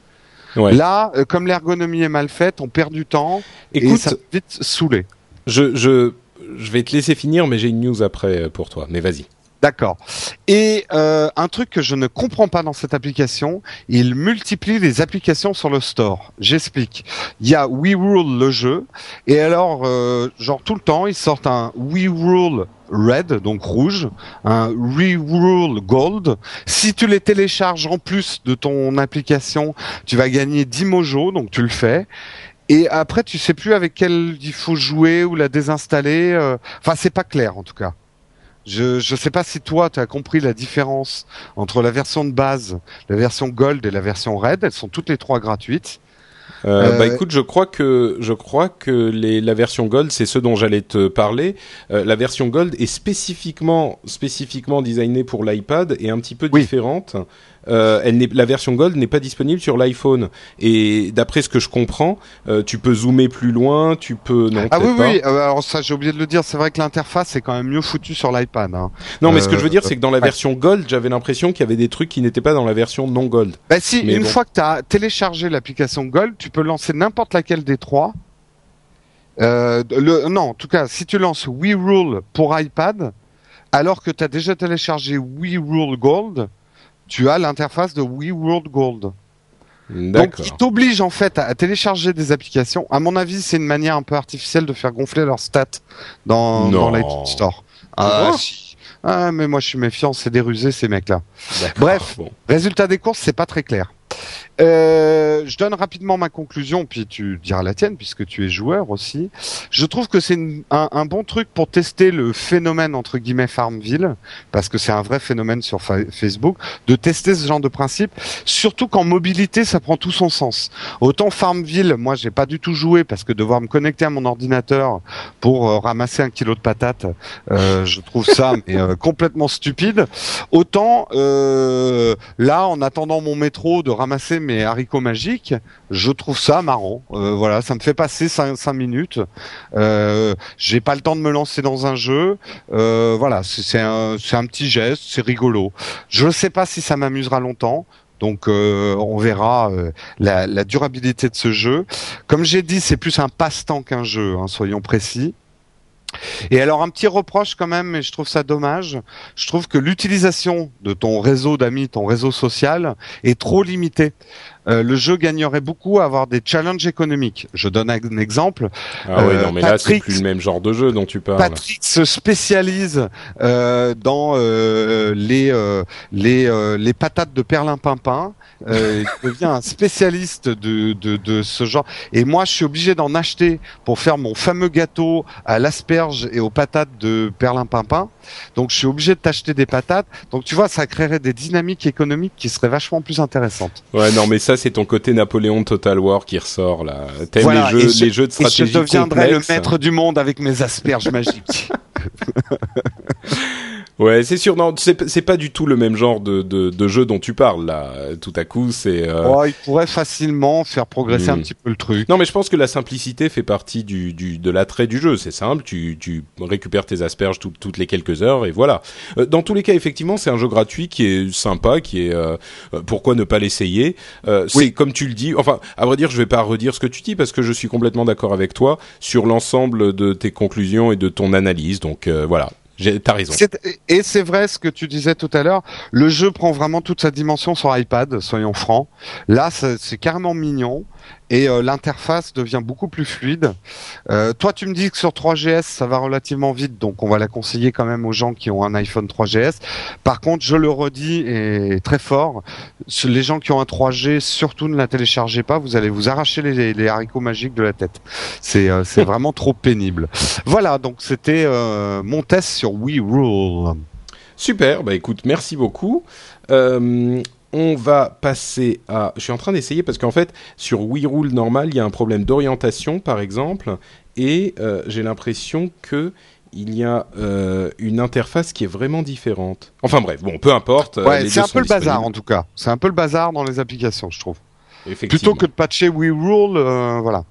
Là, euh, comme l'ergonomie est mal faite, on perd du temps Écoute, et ça peut vite saouler. Je, je, je vais te laisser finir, mais j'ai une news après euh, pour toi. Mais vas-y. D'accord. Et euh, un truc que je ne comprends pas dans cette application, il multiplie les applications sur le store. J'explique. Il y a We Rule le jeu, et alors, euh, genre tout le temps, ils sortent un We Rule Red, donc rouge, un We Rule Gold. Si tu les télécharges en plus de ton application, tu vas gagner 10 mojos, donc tu le fais. Et après, tu sais plus avec quelle il faut jouer ou la désinstaller. Euh, enfin, c'est pas clair en tout cas. Je ne sais pas si toi, tu as compris la différence entre la version de base, la version Gold et la version Red. Elles sont toutes les trois gratuites. Euh, Bah euh, écoute, je crois que je crois que les, la version Gold, c'est ce dont j'allais te parler. Euh, la version Gold est spécifiquement spécifiquement designée pour l'iPad et un petit peu différente euh, elle la version Gold n'est pas disponible sur l'iPhone. Et d'après ce que je comprends, euh, tu peux zoomer plus loin, tu peux non Ah oui oui. Euh, alors ça j'ai oublié de le dire. C'est vrai que l'interface est quand même mieux foutue sur l'iPad. Hein. Non mais ce que je veux dire c'est que dans la version Gold, j'avais l'impression qu'il y avait des trucs qui n'étaient pas dans la version non Gold. Bah si, une fois que tu as téléchargé l'application Gold, tu peux lancer n'importe laquelle des trois. le, non, en tout cas, si tu lances We Rule pour iPad, alors que tu as déjà téléchargé We Rule Gold, tu as l'interface de We World Gold. Donc, ils t'obligent en fait à, télécharger des applications. À mon avis, c'est une manière un peu artificielle de faire gonfler leurs stats dans, dans l'iTunes Store. Ah, ah, mais moi je suis méfiant, c'est des rusés ces mecs-là. Bref, résultat des courses, c'est pas très clair. Euh, je donne rapidement ma conclusion, puis tu diras la tienne, puisque tu es joueur aussi. Je trouve que c'est un, un, bon truc pour tester le phénomène, entre guillemets, Farmville, parce que c'est un vrai phénomène sur Facebook, de tester ce genre de principe, surtout qu'en mobilité, ça prend tout son sens. Autant Farmville, moi, j'ai pas du tout joué, parce que devoir me connecter à mon ordinateur pour euh, ramasser un kilo de patates, euh, je trouve ça mais, euh, complètement stupide. Autant, là, en attendant mon métro, de ramasser mes haricots magiques, je trouve ça marrant. Euh, voilà, ça me fait passer 5, minutes. Euh, J'ai pas le temps de me lancer dans un jeu. Euh, voilà, c'est un, petit geste, c'est rigolo. Je ne sais pas si ça m'amusera longtemps. Donc euh, on verra la, la, durabilité de ce jeu. Comme j'ai dit, c'est plus un passe-temps qu'un jeu, hein, soyons précis. Et alors un petit reproche quand même, mais je trouve ça dommage. Je trouve que l'utilisation de ton réseau d'amis, ton réseau social, est trop limitée. Euh, le jeu gagnerait beaucoup à avoir des challenges économiques. Je donne un exemple. Ah oui, non, euh, mais là c'est plus le même genre de jeu dont tu parles. Patrick se spécialise euh, dans les les les patates de perlimpinpin. il devient un spécialiste de, de, de ce genre. Et moi, je suis obligé d'en acheter pour faire mon fameux gâteau à l'asperge et aux patates de perlimpinpin. Donc, je suis obligé de t'acheter des patates. Donc, tu vois, ça créerait des dynamiques économiques qui seraient vachement plus intéressantes. Ouais, non, mais ça, c'est ton côté Napoléon Total War qui ressort là. T'aimes les jeux, les jeux de stratégie et je deviendrai le maître du monde avec mes asperges magiques. Ouais, c'est sûr. Non, c'est pas du tout le même genre de, de, de, jeu dont tu parles là. Tout à coup, c'est. Euh... Oh, il pourrait facilement faire progresser un hmm. petit peu le truc. Non, mais je pense que la simplicité fait partie du, du de l'attrait du jeu. C'est simple. Tu, tu récupères tes asperges toutes les quelques heures et voilà. Euh, dans tous les cas, effectivement, c'est un jeu gratuit qui est sympa, qui est. Euh, pourquoi ne pas l'essayer? C'est comme tu le dis. Enfin, à vrai dire, je vais pas redire ce que tu dis parce que je suis complètement d'accord avec toi sur l'ensemble de tes conclusions et de ton analyse. Donc voilà, T'as raison. Et c'est vrai ce que tu disais tout à l'heure. Le jeu prend vraiment toute sa dimension sur iPad, soyons francs. Là, c'est carrément mignon et euh, l'interface devient beaucoup plus fluide. Euh, toi, tu me dis que sur 3GS, ça va relativement vite, donc on va la conseiller quand même aux gens qui ont un iPhone 3GS. Par contre, je le redis et très fort, les gens qui ont un 3G, surtout ne la téléchargez pas, vous allez vous arracher les, les haricots magiques de la tête. C'est euh, vraiment trop pénible. Voilà, donc c'était mon test sur We Rule. Super, bah écoute, merci beaucoup. Euh, on va passer à. Je suis en train d'essayer parce qu'en fait, sur Wii Rule normal, il y a un problème d'orientation, par exemple, et euh, j'ai l'impression que il y a euh, une interface qui est vraiment différente. Enfin bref, bon, peu importe. Euh, ouais, c'est un peu le bazar en tout cas. C'est un peu le bazar dans les applications, je trouve. Plutôt que de patcher Wii Rule, voilà.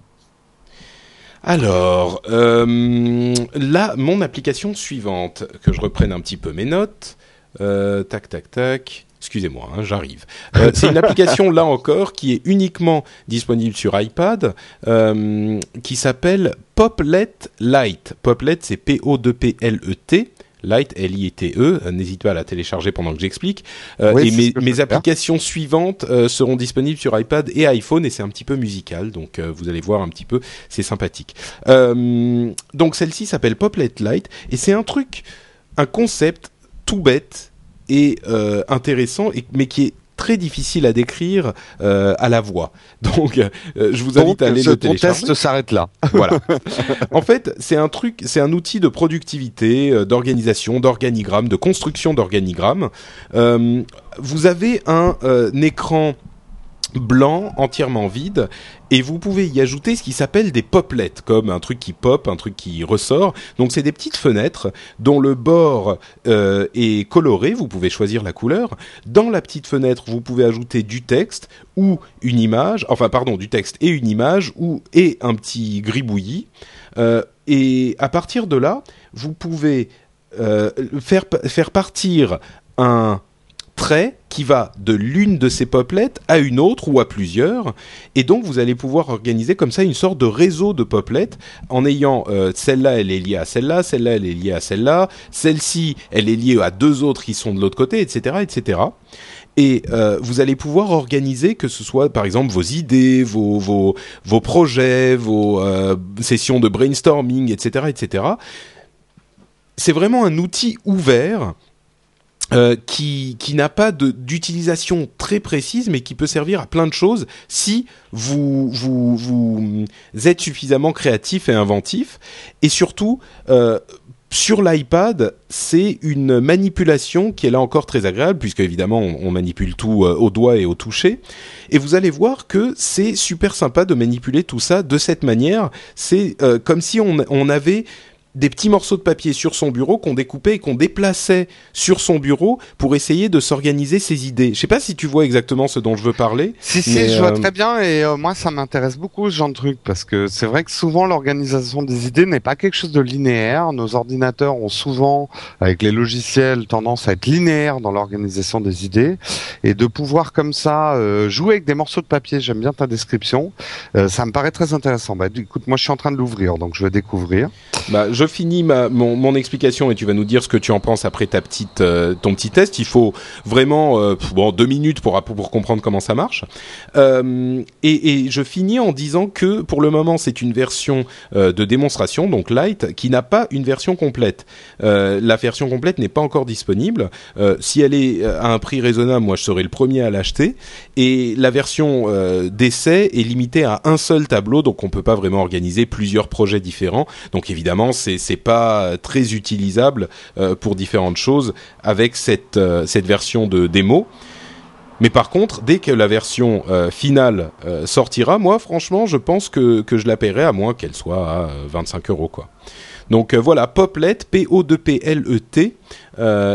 Alors, là, mon application suivante, que je reprenne un petit peu mes notes. tac, tac, tac. Excusez-moi, hein, j'arrive. Euh, c'est une application là encore qui est uniquement disponible sur iPad, euh, qui s'appelle Poplet Lite. Poplet, c'est P-O-2-P-L-E-T. Light, L-I-T-E. Euh, n'hésite pas à la télécharger pendant que j'explique. et mes, applications suivantes seront disponibles sur iPad et iPhone et c'est un petit peu musical. Donc vous allez voir un petit peu, c'est sympathique. donc celle-ci s'appelle Poplet Lite et c'est un truc, un concept tout bête euh, intéressant, et, mais qui est très difficile à décrire euh, à la voix. Donc, euh, je vous invite à aller le télécharger. Test s'arrête là. voilà. en fait, c'est un truc, c'est un outil de productivité, d'organisation, d'organigramme, de construction d'organigramme. vous avez un écran blanc, entièrement vide, et vous pouvez y ajouter ce qui s'appelle des poplets, comme un truc qui pop, un truc qui ressort. Donc c'est des petites fenêtres dont le bord euh, est coloré, vous pouvez choisir la couleur. Dans la petite fenêtre, vous pouvez ajouter du texte ou une image, enfin pardon, du texte et une image ou et un petit gribouillis. Euh, et à partir de là, vous pouvez euh, faire, faire partir un trait qui va de l'une de ces poplettes à une autre ou à plusieurs. Et donc, vous allez pouvoir organiser comme ça une sorte de réseau de poplettes en ayant euh, celle-là, elle est liée à celle-là, celle-là, elle est liée à celle-là, celle-ci, elle est liée à deux autres qui sont de l'autre côté, etc., etc. Et euh, vous allez pouvoir organiser que ce soit par exemple vos idées, vos vos, vos projets, vos euh, sessions de brainstorming, etc., etc. C'est vraiment un outil ouvert euh, qui, qui n'a pas d'utilisation très précise, mais qui peut servir à plein de choses si vous, vous, vous êtes suffisamment créatif et inventif. Et surtout, euh, sur l'iPad, c'est une manipulation qui est là encore très agréable, puisque évidemment on, manipule tout euh, au doigt et au toucher. Et vous allez voir que c'est super sympa de manipuler tout ça de cette manière. C'est comme si on, on avait des petits morceaux de papier sur son bureau qu'on découpait et qu'on déplaçait sur son bureau pour essayer de s'organiser ses idées. Je sais pas si tu vois exactement ce dont je veux parler. Si si, je vois euh, très bien et euh, moi ça m'intéresse beaucoup ce genre de truc parce que c'est vrai que souvent l'organisation des idées n'est pas quelque chose de linéaire. Nos ordinateurs ont souvent avec les logiciels tendance à être linéaires dans l'organisation des idées et de pouvoir comme ça euh, jouer avec des morceaux de papier. J'aime bien ta description. ça me paraît très intéressant. Bah écoute, moi je suis en train de l'ouvrir donc je vais découvrir. Bah, je finis ma, mon, mon, explication et tu vas nous dire ce que tu en penses après ta petite, euh, ton petit test. Il faut vraiment euh, deux minutes pour pour comprendre comment ça marche. Euh, et, et, je finis en disant que pour le moment c'est une version euh, de démonstration, donc light, qui n'a pas une version complète. la version complète n'est pas encore disponible. si elle est à un prix raisonnable, moi je serai le premier à l'acheter. Et la version d'essai est limitée à un seul tableau, donc on peut pas vraiment organiser plusieurs projets différents. Donc évidemment c'est c'est pas très utilisable euh, pour différentes choses avec cette euh, cette version de démo. Mais par contre, dès que la version euh, finale sortira, moi franchement, je pense que que je la paierai à moins qu'elle soit à 25 euros quoi. Donc voilà, Poplet, P-O-2-P-L-E-T.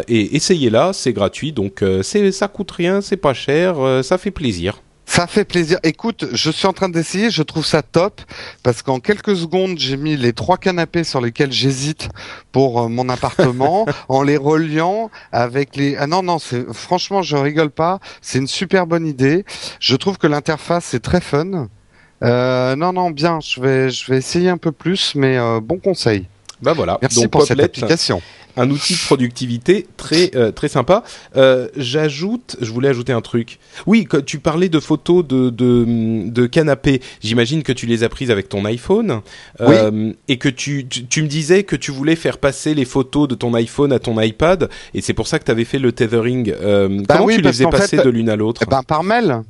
et essayez-la, c'est gratuit, donc ça coûte rien, c'est pas cher, ça fait plaisir. Ça fait plaisir. Écoute, je suis en train d'essayer, je trouve ça top parce qu'en quelques secondes, j'ai mis les trois canapés sur lesquels j'hésite pour euh, mon appartement en les reliant avec les Ah non non, c'est franchement, je rigole pas, c'est une super bonne idée. Je trouve que l'interface est très fun. Euh, non non, bien, je vais je vais essayer un peu plus mais euh, bon conseil. Bah voilà. Merci Donc, pour cette application un outil de productivité très euh, très sympa. Euh, j'ajoute, je voulais ajouter un truc. Oui, quand tu parlais de photos de de, de canapé. J'imagine que tu les as prises avec ton iPhone euh, et que tu, tu, me disais que tu voulais faire passer les photos de ton iPhone à ton iPad et c'est pour ça que tu avais fait le tethering. Bah comment tu les as passées de l'une à l'autre eh ben, par mail.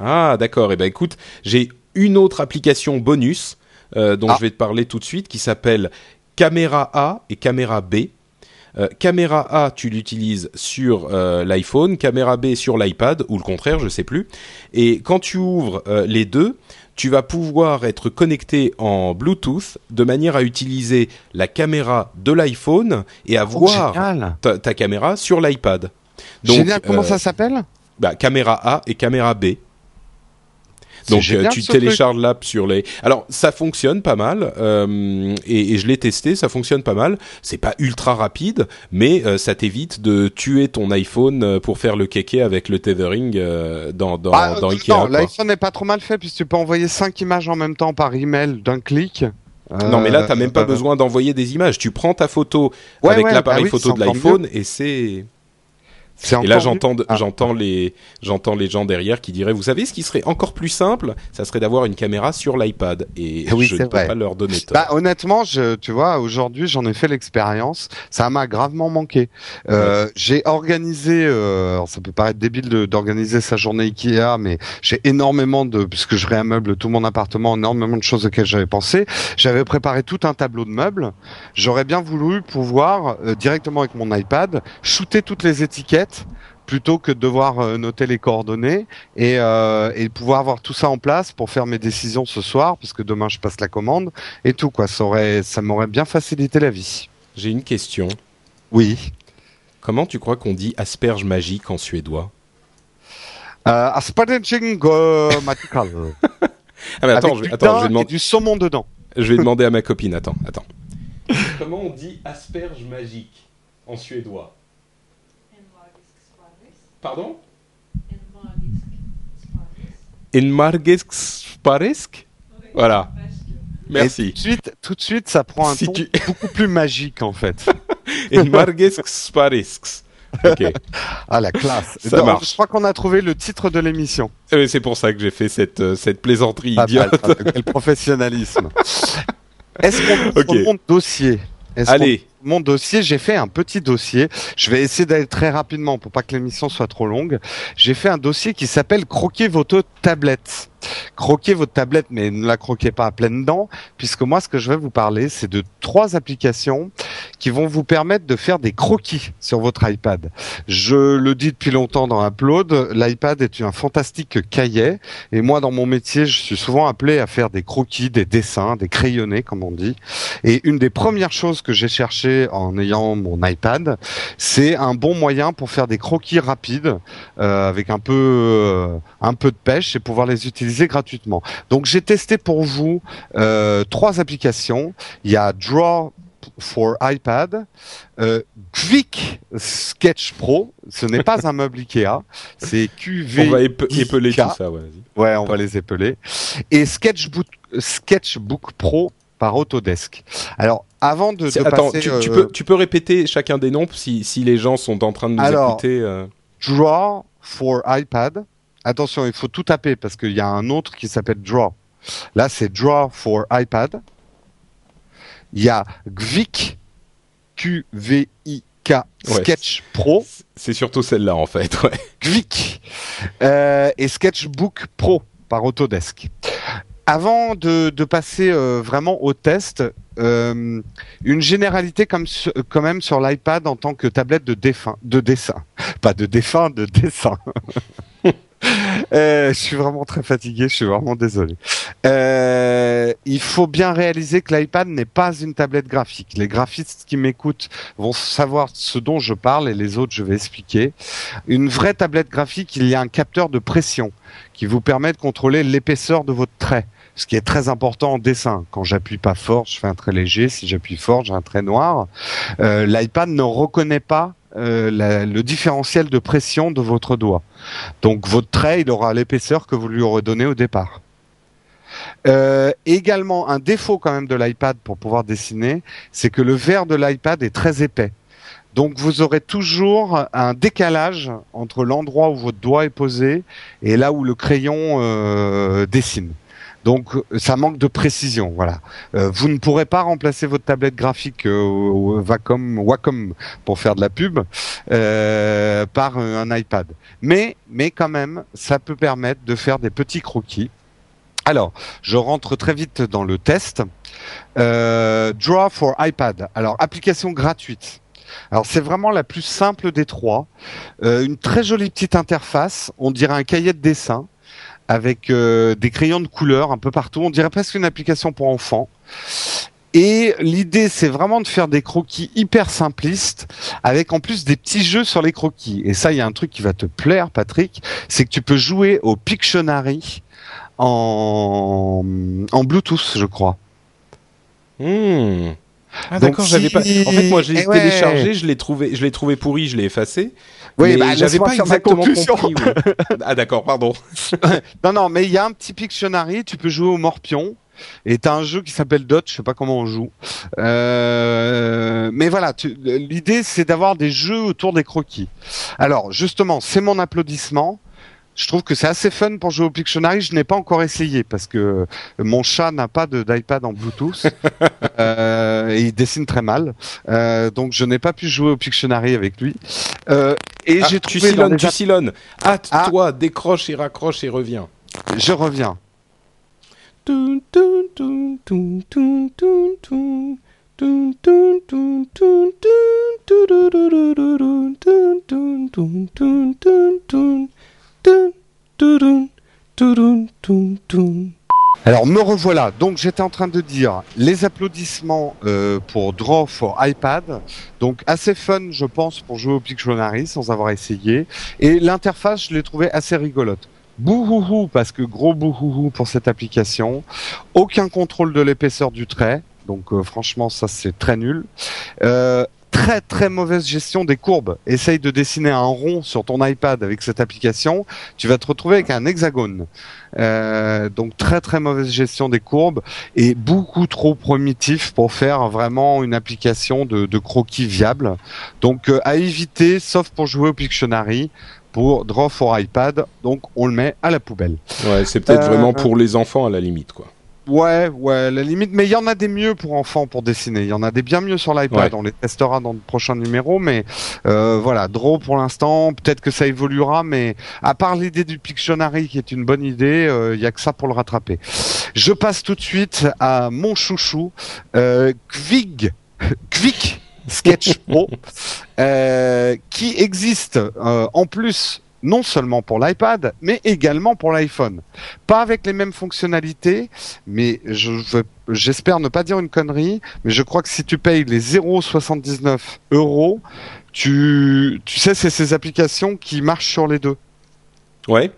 Ah d'accord. Et eh ben écoute, j'ai une autre application bonus dont ah. je vais te parler tout de suite qui s'appelle Caméra A et Caméra B. Euh, caméra A, tu l'utilises sur euh, l'iPhone, caméra B sur l'iPad, ou le contraire, je sais plus. Et quand tu ouvres euh, les deux, tu vas pouvoir être connecté en Bluetooth de manière à utiliser la caméra de l'iPhone et à oh, voir ta, caméra sur l'iPad. Génial, comment ça s'appelle? bah, Caméra A et caméra B. Donc euh, tu télécharges l'app sur les. Alors ça fonctionne pas mal euh, et, et, je l'ai testé, ça fonctionne pas mal. C'est pas ultra rapide, mais euh, ça t'évite de tuer ton iPhone pour faire le kéké avec le tethering euh, dans dans, bah, dans Ikea. Non, l'iPhone n'est pas trop mal fait puisque tu peux envoyer cinq images en même temps par email d'un clic. Non, mais là, t'as même pas besoin d'envoyer des images. Tu prends ta photo avec l'appareil bah photo de l'iPhone et c'est et là, j'entends, ah. j'entends les, j'entends les gens derrière qui diraient, vous savez, ce qui serait encore plus simple, ça serait d'avoir une caméra sur l'iPad. Et oui, je ne peux pas leur donner tort. Bah, honnêtement, je, tu vois, aujourd'hui, j'en ai fait l'expérience. Ça m'a gravement manqué. Euh, J'ai organisé, euh, ça peut paraître débile d'organiser sa journée Ikea, mais j'ai énormément de, puisque je réameuble tout mon appartement, énormément de choses auxquelles j'avais pensé. J'avais préparé tout un tableau de meubles. J'aurais bien voulu pouvoir euh, directement avec mon iPad shooter toutes les étiquettes plutôt que de devoir euh, noter les coordonnées euh, et, pouvoir avoir tout ça en place pour faire mes décisions ce soir, parce que demain je passe la commande et tout quoi. Ça aurait, ça m'aurait bien facilité la vie. J'ai une question. Oui. Comment tu crois qu'on dit asperge magique en suédois? Euh, magical. ah mais attends, je, vais, attends, je vais demander du saumon dedans. Je vais demander à ma copine. Attends, attends. Comment on dit asperge magique en suédois? Pardon? In Margisk Sparisk Voilà. Merci. tout, de suite, tout de suite, ça prend un ton beaucoup plus magique en fait. In Margisk Sparisk. Ok. Ah la classe. Ça marche. Je crois qu'on a trouvé le titre de l'émission. Eh c'est pour ça que j'ai fait cette, euh, cette plaisanterie idiote. quel professionnalisme. Est-ce qu'on okay. compte dossier? Allez mon dossier, j'ai fait un petit dossier. Je vais essayer d'aller très rapidement pour pas que l'émission soit trop longue. J'ai fait un dossier qui s'appelle Croquer votre tablette. Croquez votre tablette, mais ne la croquez pas à pleines dents, puisque moi, ce que je vais vous parler, c'est de trois applications qui vont vous permettre de faire des croquis sur votre iPad. Je le dis depuis longtemps dans Upload, l'iPad est un fantastique cahier, et moi, dans mon métier, je suis souvent appelé à faire des croquis, des dessins, des crayonnés, comme on dit. Et une des premières choses que j'ai cherché en ayant mon iPad, c'est un bon moyen pour faire des croquis rapides euh, avec un peu euh, un peu de pêche et pouvoir les utiliser gratuitement. Donc j'ai testé pour vous euh, trois applications. Il y a Draw for iPad, euh, Sketch Pro, ce n'est pas un meuble Ikea, c'est QV. On va épeler tout ça, ouais. Ouais, on va les épeler. Et Sketchbook, Sketchbook Pro par Autodesk. Alors, avant de, attends, tu, euh, peux, tu peux répéter chacun des noms si, si les gens sont en train de nous écouter. Euh... Draw for iPad. Attention, il faut tout taper parce qu'il y a un autre qui s'appelle Draw. Là, c'est Draw for iPad. Il y a Gvik, Q-V-I-K, Sketch Pro. C'est surtout celle-là, en fait, ouais. Gvik. Euh, et Sketchbook Pro par Autodesk. Avant de, de passer euh, vraiment au test, euh, une généralité comme quand même sur l'iPad en tant que tablette de, de dessin, pas de défunt, de dessin. euh, je suis vraiment très fatigué, je suis vraiment désolé. Euh, il faut bien réaliser que l'iPad n'est pas une tablette graphique. Les graphistes qui m'écoutent vont savoir ce dont je parle et les autres je vais expliquer. Une vraie tablette graphique, il y a un capteur de pression qui vous permet de contrôler l'épaisseur de votre trait ce qui est très important en dessin. Quand j'appuie pas fort, je fais un trait léger. Si j'appuie fort, j'ai un trait noir. Euh, L'iPad ne reconnaît pas euh, le différentiel de pression de votre doigt. Donc votre trait, il aura l'épaisseur que vous lui aurez donné au départ. Euh, également, un défaut quand même de l'iPad pour pouvoir dessiner, c'est que le verre de l'iPad est très épais. Donc vous aurez toujours un décalage entre l'endroit où votre doigt est posé et là où le crayon euh, dessine. Donc ça manque de précision, voilà. Euh, vous ne pourrez pas remplacer votre tablette graphique euh, Wacom, Wacom pour faire de la pub euh, par un iPad. Mais mais quand même, ça peut permettre de faire des petits croquis. Alors, je rentre très vite dans le test. Euh, Draw for iPad. Alors, application gratuite. Alors c'est vraiment la plus simple des trois. Euh, une très jolie petite interface, on dirait un cahier de dessin avec euh, des crayons de couleur un peu partout. On dirait presque une application pour enfants. Et l'idée, c'est vraiment de faire des croquis hyper simplistes, avec en plus des petits jeux sur les croquis. Et ça, il y a un truc qui va te plaire, Patrick, c'est que tu peux jouer au Pictionary en, en Bluetooth, je crois. Hmm. Ah d'accord, j'avais pas. En fait, moi, je l'ai eh téléchargé, je l'ai trouvé, je l'ai trouvé pourri, je l'ai effacé. Oui, bah, j'avais pas exactement compris. ah d'accord, pardon. non, non, mais il y a un petit Pictionary, tu peux jouer au Morpion. Et t'as un jeu qui s'appelle Dot, je sais pas comment on joue. Euh, mais voilà, l'idée c'est d'avoir des jeux autour des croquis. Alors justement, c'est mon applaudissement je trouve que c'est assez fun pour jouer au Pictionary. Je n'ai pas encore essayé parce que mon chat n'a pas d'iPad en Bluetooth euh, et il dessine très mal. Euh, donc je n'ai pas pu jouer au Pictionary avec lui. Euh, et ah, j'ai trouvé tu tu silonnes. Hâte-toi, ah. décroche et raccroche et reviens. Je reviens. Alors me revoilà. Donc j'étais en train de dire les applaudissements euh, pour Draw for iPad. Donc assez fun, je pense, pour jouer au Pictionary sans avoir essayé. Et l'interface, je l'ai trouvé assez rigolote. Bouhouhou parce que gros bouhouhou pour cette application. Aucun contrôle de l'épaisseur du trait. Donc euh, franchement ça c'est très nul. Euh, très très mauvaise gestion des courbes. Essaye de dessiner un rond sur ton iPad avec cette application, tu vas te retrouver avec un hexagone. Euh, donc très très mauvaise gestion des courbes et beaucoup trop primitif pour faire vraiment une application de, de croquis viable. Donc euh, à éviter, sauf pour jouer au Pictionary pour Draw for iPad, donc on le met à la poubelle. Ouais, c'est peut-être vraiment euh, pour les enfants à la limite, quoi. Ouais, ouais, la limite. Mais il y en a des mieux pour enfants pour dessiner. Il y en a des bien mieux sur l'iPad. On les testera dans le prochain numéro. Mais euh, voilà, Draw pour l'instant. Peut-être que ça évoluera. Mais à part l'idée du Pictionary qui est une bonne idée, euh, il y a que ça pour le rattraper. Je passe tout de suite à mon chouchou, euh, Kvig. Quick Sketch Pro, euh, qui existe euh, en plus non seulement pour l'iPad, mais également pour l'iPhone. Pas avec les mêmes fonctionnalités, mais je j'espère ne pas dire une connerie, mais je crois que si tu payes les 0,79 euros, tu, tu sais, c'est ces applications qui marchent sur les deux. Ouais.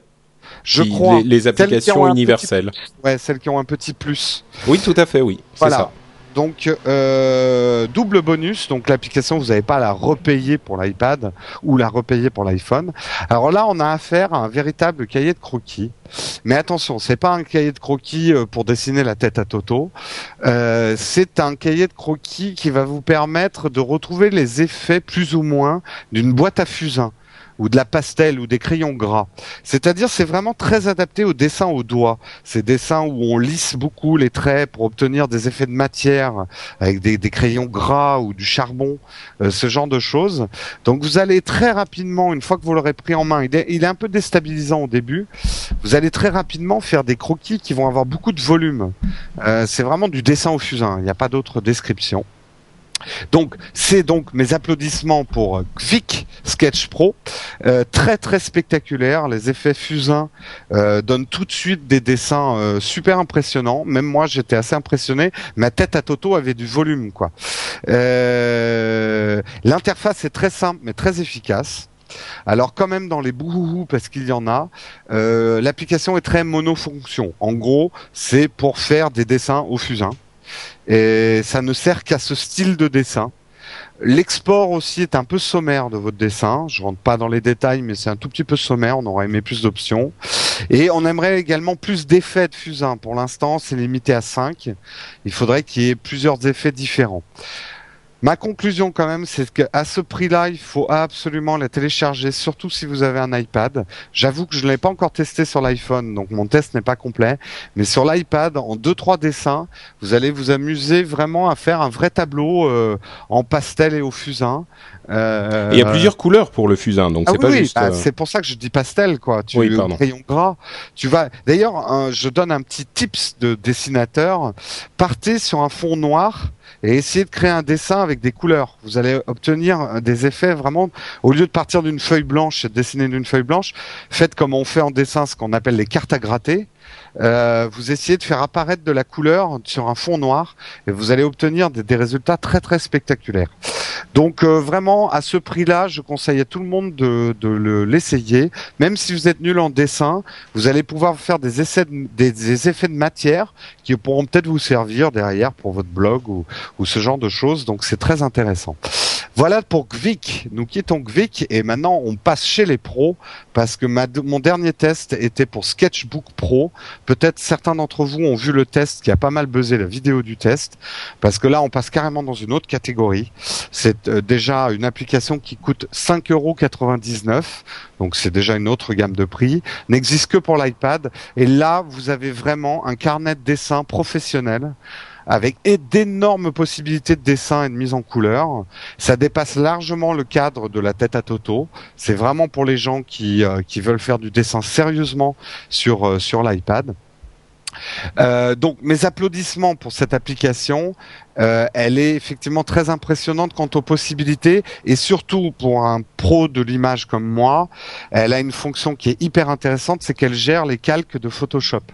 Je crois. Les, applications universelles. ouais, celles qui ont un petit plus. Oui, tout à fait, oui. Voilà. Ça. Donc euh, double bonus, donc l'application vous n'avez pas à la repayer pour l'iPad ou la repayer pour l'iPhone. Alors là on a affaire à un véritable cahier de croquis. Mais attention, c'est pas un cahier de croquis euh, pour dessiner la tête à Toto. Euh, c'est un cahier de croquis qui va vous permettre de retrouver les effets plus ou moins d'une boîte à fusain ou de la pastel ou des crayons gras. C'est-à-dire c'est vraiment très adapté au dessin au doigt. Ces dessins où on lisse beaucoup les traits pour obtenir des effets de matière avec des, crayons gras ou du charbon, euh, ce genre de choses. Donc vous allez très rapidement, une fois que vous l'aurez pris en main, il est, il est un peu déstabilisant au début, vous allez très rapidement faire des croquis qui vont avoir beaucoup de volume. Euh, c'est vraiment du dessin au fusain, il n'y a pas d'autre description. Donc c'est donc mes applaudissements pour Vic Sketch Pro, euh, très très spectaculaire. Les effets fusains euh, donnent tout de suite des dessins euh, super impressionnants. Même moi j'étais assez impressionné. Ma tête à Toto avait du volume quoi. L'interface est très simple mais très efficace. Alors quand même dans les bouhouhou parce qu'il y en a, l'application est très monofonction. En gros, c'est pour faire des dessins au fusain et ça ne sert qu'à ce style de dessin. L'export aussi est un peu sommaire de votre dessin. Je rentre pas dans les détails, mais c'est un tout petit peu sommaire. On aurait aimé plus d'options. Et on aimerait également plus d'effets de fusain. Pour l'instant, c'est limité à 5. Il faudrait qu'il y ait plusieurs effets différents. Ma conclusion quand même, c'est qu'à ce prix-là, il faut absolument la télécharger, surtout si vous avez un iPad. J'avoue que je ne l'ai pas encore testé sur l'iPhone, donc mon test n'est pas complet. Mais sur l'iPad, en deux trois dessins, vous allez vous amuser vraiment à faire un vrai tableau euh, en pastel et au fusain. Euh, il y a plusieurs couleurs pour le fusain, donc ah c'est pas juste. Bah, euh, c'est pour ça que je dis pastel, quoi. Tu oui, crayon gras. Tu vas. D'ailleurs, je donne un petit tips de dessinateur. Partez sur un fond noir et essayez de créer un dessin avec des couleurs. Vous allez obtenir des effets vraiment, au lieu de partir d'une feuille blanche et de dessiner d'une feuille blanche, faites comme on fait en dessin ce qu'on appelle les cartes à gratter. Euh, vous essayez de faire apparaître de la couleur sur un fond noir et vous allez obtenir des, résultats très très spectaculaires. Donc euh, vraiment à ce prix-là, je conseille à tout le monde de, de l'essayer. Même si vous êtes nul en dessin, vous allez pouvoir faire des, essais des, effets de matière qui pourront peut-être vous servir derrière pour votre blog ou, ou ce genre de choses. Donc c'est très intéressant. Voilà pour Gvik. Nous quittons Gvik et maintenant on passe chez les pros parce que mon dernier test était pour Sketchbook Pro. Peut-être certains d'entre vous ont vu le test qui a pas mal buzzé la vidéo du test parce que là on passe carrément dans une autre catégorie. C'est euh, déjà une application qui coûte 5,99€. Donc c'est déjà une autre gamme de prix. N'existe que pour l'iPad et là vous avez vraiment un carnet de dessin professionnel avec d'énormes possibilités de dessin et de mise en couleur. Ça dépasse largement le cadre de la tête à Toto. C'est vraiment pour les gens qui, euh, qui veulent faire du dessin sérieusement sur, euh, sur l'iPad. Euh, donc mes applaudissements pour cette application. Euh, elle est effectivement très impressionnante quant aux possibilités et surtout pour un pro de l'image comme moi, elle a une fonction qui est hyper intéressante, c'est qu'elle gère les calques de Photoshop.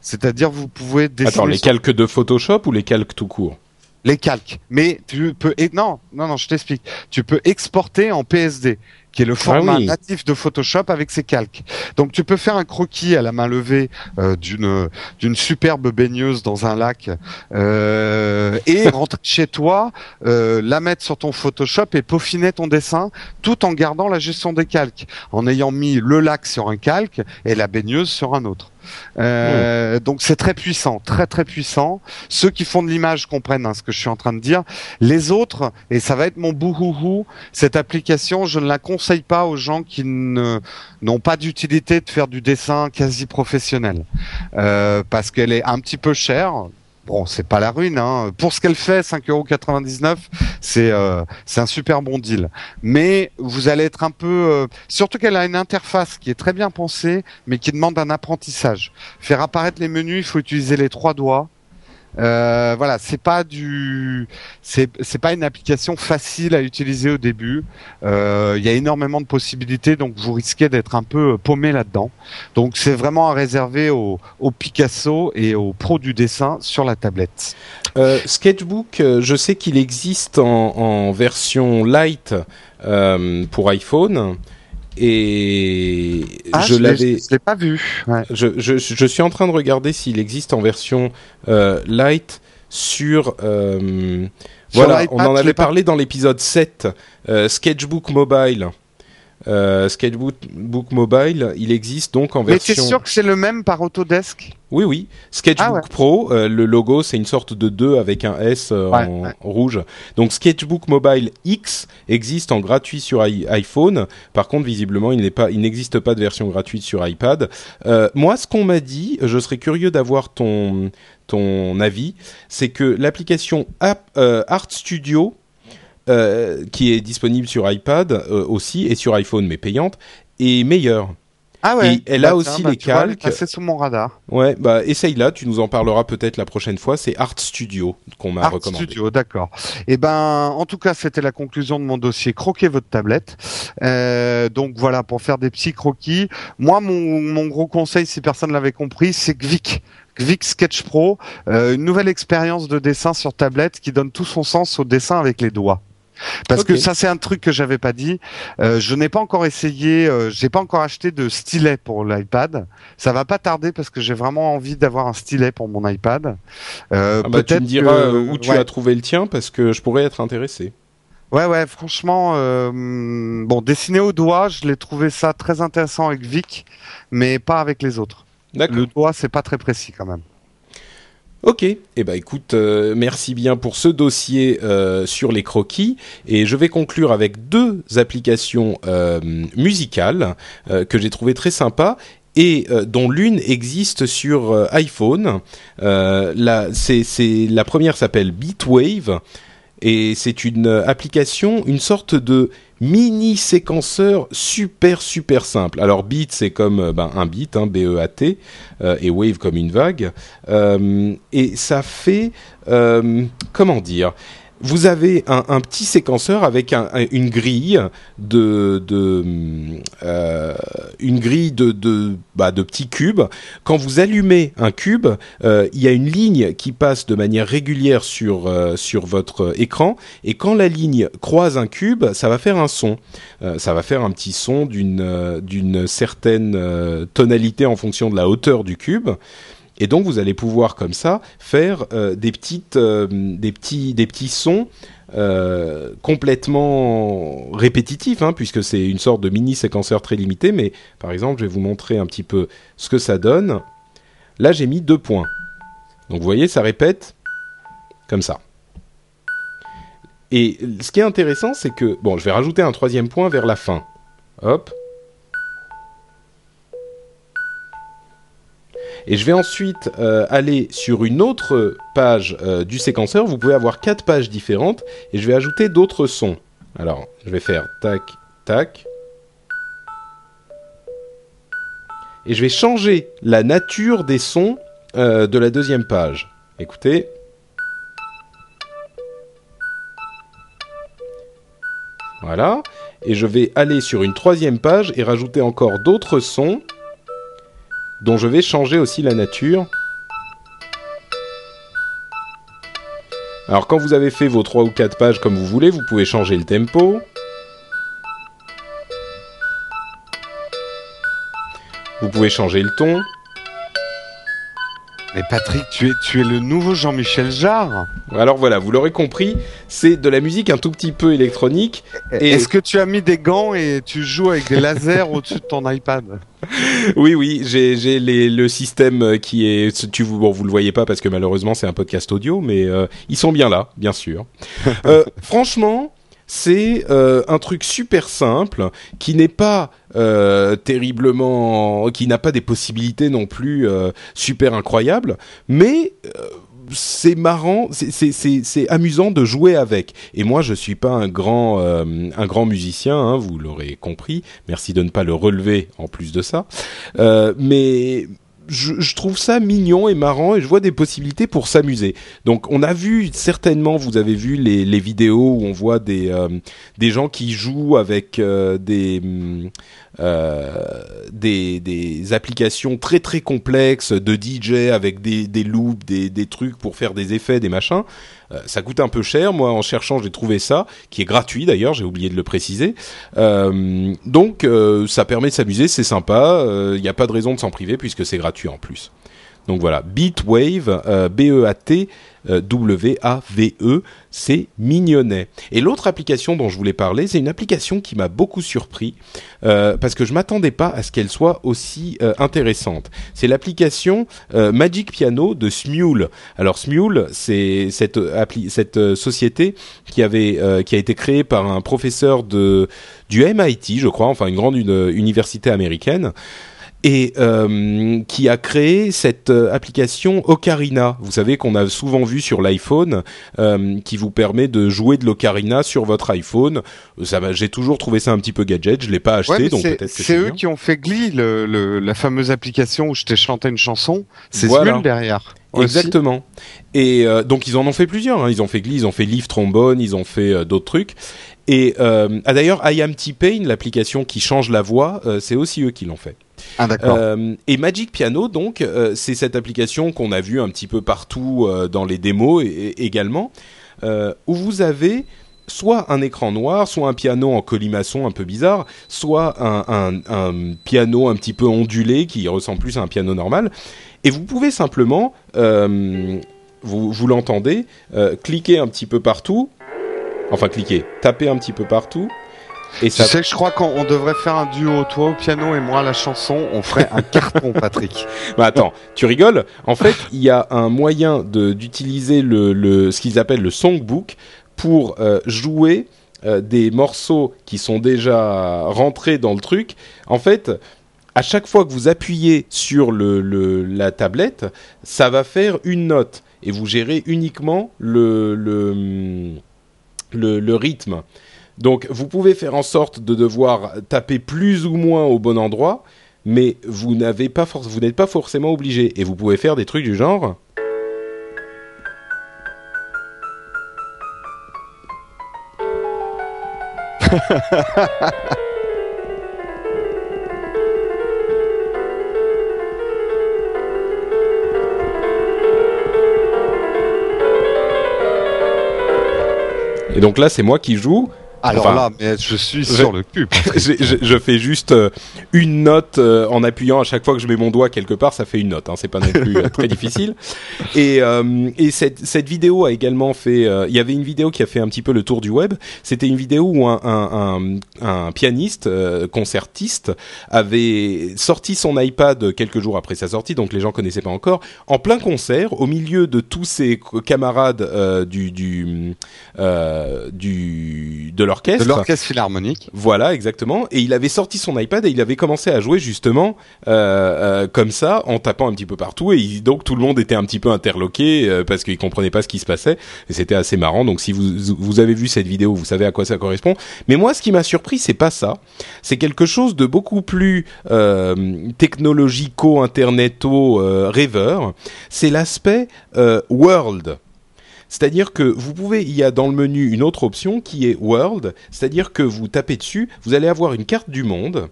C'est-à-dire vous pouvez dessiner. Attends, les calques de Photoshop ou les calques tout court? Les calques. Mais tu peux non non non je t'explique. Tu peux exporter en PSD qui est le ah format natif de Photoshop avec ses calques. Donc tu peux faire un croquis à la main levée euh, d'une d'une superbe baigneuse dans un lac euh, et rentrer chez toi, euh, la mettre sur ton Photoshop et peaufiner ton dessin tout en gardant la gestion des calques, en ayant mis le lac sur un calque et la baigneuse sur un autre. Euh, donc c'est très puissant, très très puissant. Ceux qui font de l'image comprennent hein, ce que je suis en train de dire. Les autres, et ça va être mon bouhouhou, cette application, je ne la conseille pas aux gens qui n'ont pas d'utilité de faire du dessin quasi professionnel, euh, parce qu'elle est un petit peu chère bon, c'est pas la ruine. Hein. Pour ce qu'elle fait, 5,99€, c'est euh, c'est un super bon deal. Mais vous allez être un peu, euh, surtout qu'elle a une interface qui est très bien pensée, mais qui demande un apprentissage. Faire apparaître les menus, il faut utiliser les trois doigts. Euh, voilà, c'est pas du, c'est pas une application facile à utiliser au début. Euh, il y a énormément de possibilités, donc vous risquez d'être un peu paumé là-dedans. Donc c'est vraiment à réserver aux, Picasso et aux pros du dessin sur la tablette. Euh, Sketchbook, je sais qu'il existe en version light pour iPhone et ah, je, l'avais. Je l'ai pas vu. Je, je, je, suis en train de regarder s'il existe en version euh, light sur. Euh, voilà, on en avait parlé dans l'épisode 7, euh, Sketchbook Mobile. Sketchbook Mobile, il existe donc en version. Mais t'es sûr que c'est le même par Autodesk? Oui, oui. Sketchbook ah Pro, euh, le logo c'est une sorte de 2 avec un S euh, en rouge. Donc Sketchbook Mobile X existe en gratuit sur iPhone. Par contre, visiblement, il pas, n'existe pas de version gratuite sur iPad. moi, ce qu'on m'a dit, je serais curieux d'avoir ton ton avis, c'est que l'application Art Studio euh, qui est disponible sur iPad euh, aussi et sur iPhone mais payante, est meilleure. Ah ouais. Et elle a bah, aussi bah, les calques. C'est sous mon radar. Ouais, bah essaye là, tu nous en parleras peut-être la prochaine fois. C'est Art Studio qu'on m'a recommandé. Art Studio, d'accord. Et eh ben, en tout cas, c'était la conclusion de mon dossier. Croquez votre tablette. Euh, donc voilà, pour faire des petits croquis. Moi, mon, mon gros conseil, si personne l'avait compris, c'est Gvic. Gvic Sketch Pro, euh, une nouvelle expérience de dessin sur tablette qui donne tout son sens au dessin avec les doigts. Parce que ça c'est un truc que j'avais pas dit. Euh, je n'ai pas encore essayé, euh, j'ai pas encore acheté de stylet pour l'iPad. Ça va pas tarder parce que j'ai vraiment envie d'avoir un stylet pour mon iPad. Euh, ah bah, tu me diras où tu as trouvé le tien parce que je pourrais être intéressé. Ouais ouais, franchement, bon dessiner au doigt, je l'ai trouvé ça très intéressant avec Vic, mais pas avec les autres. Le doigt c'est pas très précis quand même. Ok, eh ben écoute, euh, merci bien pour ce dossier euh, sur les croquis. Et je vais conclure avec deux applications euh, musicales que j'ai trouvées très sympas et dont l'une existe sur iPhone. la, la première s'appelle Beatwave et c'est une application, une sorte de mini séquenceur super super simple. Alors beat c'est comme euh, ben, un beat, hein, B-E-A-T, euh, et wave comme une vague, euh, et ça fait comment dire? Vous avez un, petit séquenceur avec une grille de, euh, bah, de petits cubes. Quand vous allumez un cube, euh, il y a une ligne qui passe de manière régulière sur euh, sur votre écran et quand la ligne croise un cube, ça va faire un son. ça va faire un petit son d'une certaine tonalité en fonction de la hauteur du cube. Et donc vous allez pouvoir comme ça faire euh, euh, des petits, des petits sons euh, complètement répétitifs, hein, puisque c'est une sorte de mini séquenceur très limité. Mais par exemple, je vais vous montrer un petit peu ce que ça donne. Là, j'ai mis deux points. Donc vous voyez, ça répète comme ça. Et ce qui est intéressant, c'est que bon, je vais rajouter un troisième point vers la fin. Hop. Et je vais ensuite euh, aller sur une autre page euh, du séquenceur. Vous pouvez avoir quatre pages différentes et je vais ajouter d'autres sons. Alors, je vais faire tac, tac. Et je vais changer la nature des sons euh, de la deuxième page. Écoutez. Voilà. Et je vais aller sur une troisième page et rajouter encore d'autres sons dont je vais changer aussi la nature. Alors quand vous avez fait vos 3 ou 4 pages comme vous voulez, vous pouvez changer le tempo. Vous pouvez changer le ton. Mais Patrick, tu es, tu es le nouveau Jean-Michel Jarre. Alors voilà, vous l'aurez compris, c'est de la musique un tout petit peu électronique. Et... Est-ce que tu as mis des gants et tu joues avec des lasers au-dessus de ton iPad? Oui, oui, j'ai le système qui est. Tu, bon, vous le voyez pas parce que malheureusement c'est un podcast audio, mais euh, ils sont bien là, bien sûr. euh, franchement, c'est euh, un truc super simple qui n'est pas euh, terriblement, qui n'a pas des possibilités non plus euh, super incroyables, mais c'est marrant, c'est amusant de jouer avec. Et moi, je suis pas un grand un grand musicien, hein, vous l'aurez compris. Merci de ne pas le relever en plus de ça. mais je, trouve ça mignon et marrant et je vois des possibilités pour s'amuser. Donc on a vu certainement, vous avez vu les, vidéos où on voit des euh, des gens qui jouent avec euh, des euh, des, des applications très très complexes de DJ avec des, des loops, des, trucs pour faire des effets, des machins. Euh, ça coûte un peu cher. Moi, en cherchant, j'ai trouvé ça, qui est gratuit d'ailleurs. J'ai oublié de le préciser. Euh, donc, euh, ça permet de s'amuser, c'est sympa. Il n'y a pas de raison de s'en priver puisque c'est gratuit en plus. Donc voilà, Beatwave, B-E-A-T W-A-V-E, c'est mignonnet. Et l'autre application dont je voulais parler, c'est une application qui m'a beaucoup surpris euh, parce que je m'attendais pas à ce qu'elle soit aussi euh, intéressante. C'est l'application euh, Magic Piano de Smule. Alors Smule, c'est cette société qui avait qui a été créée par un professeur de du MIT, je crois, enfin une grande université américaine et euh, qui a créé cette euh, application Ocarina. Vous savez qu'on a souvent vu sur l'iPhone, euh, qui vous permet de jouer de l'Ocarina sur votre iPhone. Ça, j'ai toujours trouvé ça un petit peu gadget. Je l'ai pas acheté, donc peut-être que c'est eux qui ont fait Glee, le, la fameuse application où je t'ai chanté une chanson. C'est voilà. derrière. Exactement. Et donc ils en ont fait plusieurs. Hein. Ils ont fait Glee, ils ont fait Live Trombone, ils ont fait d'autres trucs. Et euh, ah, d'ailleurs, I Am T-Pain, l'application qui change la voix, c'est aussi eux qui l'ont fait. Ah, euh, et Magic Piano, donc, euh, c'est cette application qu'on a vue un petit peu partout euh, dans les démos également, où vous avez soit un écran noir, soit un piano en colimaçon un peu bizarre, soit un, piano un petit peu ondulé qui ressemble plus à un piano normal. Et vous pouvez simplement, vous l'entendez, cliquer un petit peu partout, enfin cliquer, taper un petit peu partout, et ça... Tu sais, je crois qu'on devrait faire un duo, toi au piano et moi à la chanson. On ferait un carton, Patrick. Bah attends, tu rigoles? En fait, il y a un moyen d'utiliser le, le, ce qu'ils appellent le songbook pour euh, jouer euh, des morceaux qui sont déjà rentrés dans le truc. En fait, à chaque fois que vous appuyez sur le, le, la tablette, ça va faire une note et vous gérez uniquement le, le, le, le rythme. Donc vous pouvez faire en sorte de devoir taper plus ou moins au bon endroit, mais vous n'avez pas vous n'êtes pas forcément obligé. Et vous pouvez faire des trucs du genre Et donc là, c'est moi qui joue alors là, mais je suis sur le cul. je, fais juste euh, une note euh, en appuyant à chaque fois que je mets mon doigt quelque part, ça fait une note. Hein, c'est pas non plus euh, très difficile. Et, et cette, cette vidéo a également fait. Il y avait une vidéo qui a fait un petit peu le tour du web. C'était une vidéo où un, un, un, un pianiste, concertiste, avait sorti son iPad quelques jours après sa sortie, donc les gens connaissaient pas encore, en plein concert, au milieu de tous ses camarades du du du de leur de l'orchestre philharmonique. Voilà, exactement. Et il avait sorti son iPad et il avait commencé à jouer justement euh, euh, comme ça, en tapant un petit peu partout. Et donc tout le monde était un petit peu interloqué euh, parce qu'il comprenait pas ce qui se passait. Et c'était assez marrant. Donc si vous vous avez vu cette vidéo, vous savez à quoi ça correspond. Mais moi, ce qui m'a surpris, c'est pas ça. C'est quelque chose de beaucoup plus technologico, interneto, rêveur. C'est l'aspect world c'est-à-dire que vous pouvez, il y a dans le menu une autre option qui est World, c'est-à-dire que vous tapez dessus, vous allez avoir une carte du monde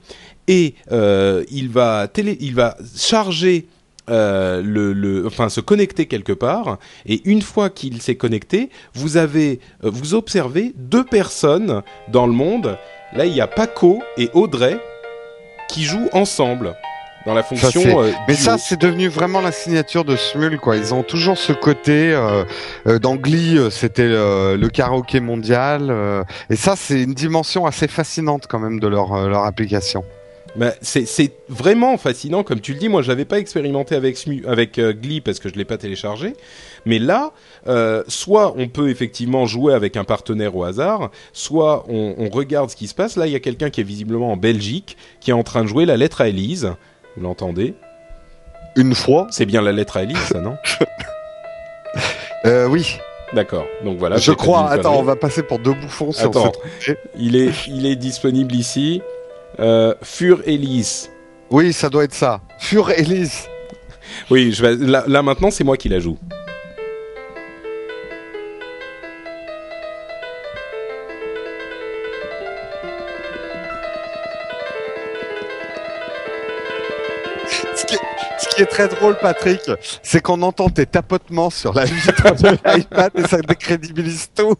et euh, il va télé, il va charger euh, le, enfin se connecter quelque part. Et une fois qu'il s'est connecté, vous avez, euh, vous observez deux personnes dans le monde. Là, il y a Paco et Audrey qui jouent ensemble dans la fonction. Euh, mais ça, c'est devenu vraiment la signature de Smul, quoi. Ils ont toujours ce côté. Euh, euh dans Glee, euh, c'était le karaoké mondial, et ça, c'est une dimension assez fascinante quand même de leur leur application. Bah, c'est vraiment fascinant, comme tu le dis. Moi, je l'avais pas expérimenté avec avec Glee parce que je l'ai pas téléchargé. Mais là, euh, soit on peut effectivement jouer avec un partenaire au hasard, soit on, on regarde ce qui se passe. Là, il y a quelqu'un qui est visiblement en Belgique qui est en train de jouer la lettre à Elise. Vous l'entendez Une fois C'est bien la lettre à ça, non euh, Oui. D'accord. Donc voilà. Je crois. Attends, on va passer pour deux bouffons sur Attends, il est, il est disponible ici. Euh, Fur Elise. Oui, ça doit être ça. Fur Elise. oui, je vais, là maintenant, c'est moi qui la joue. Est très drôle, Patrick, c'est qu'on entend tes tapotements sur la vitre de l'iPad et ça décrédibilise tout.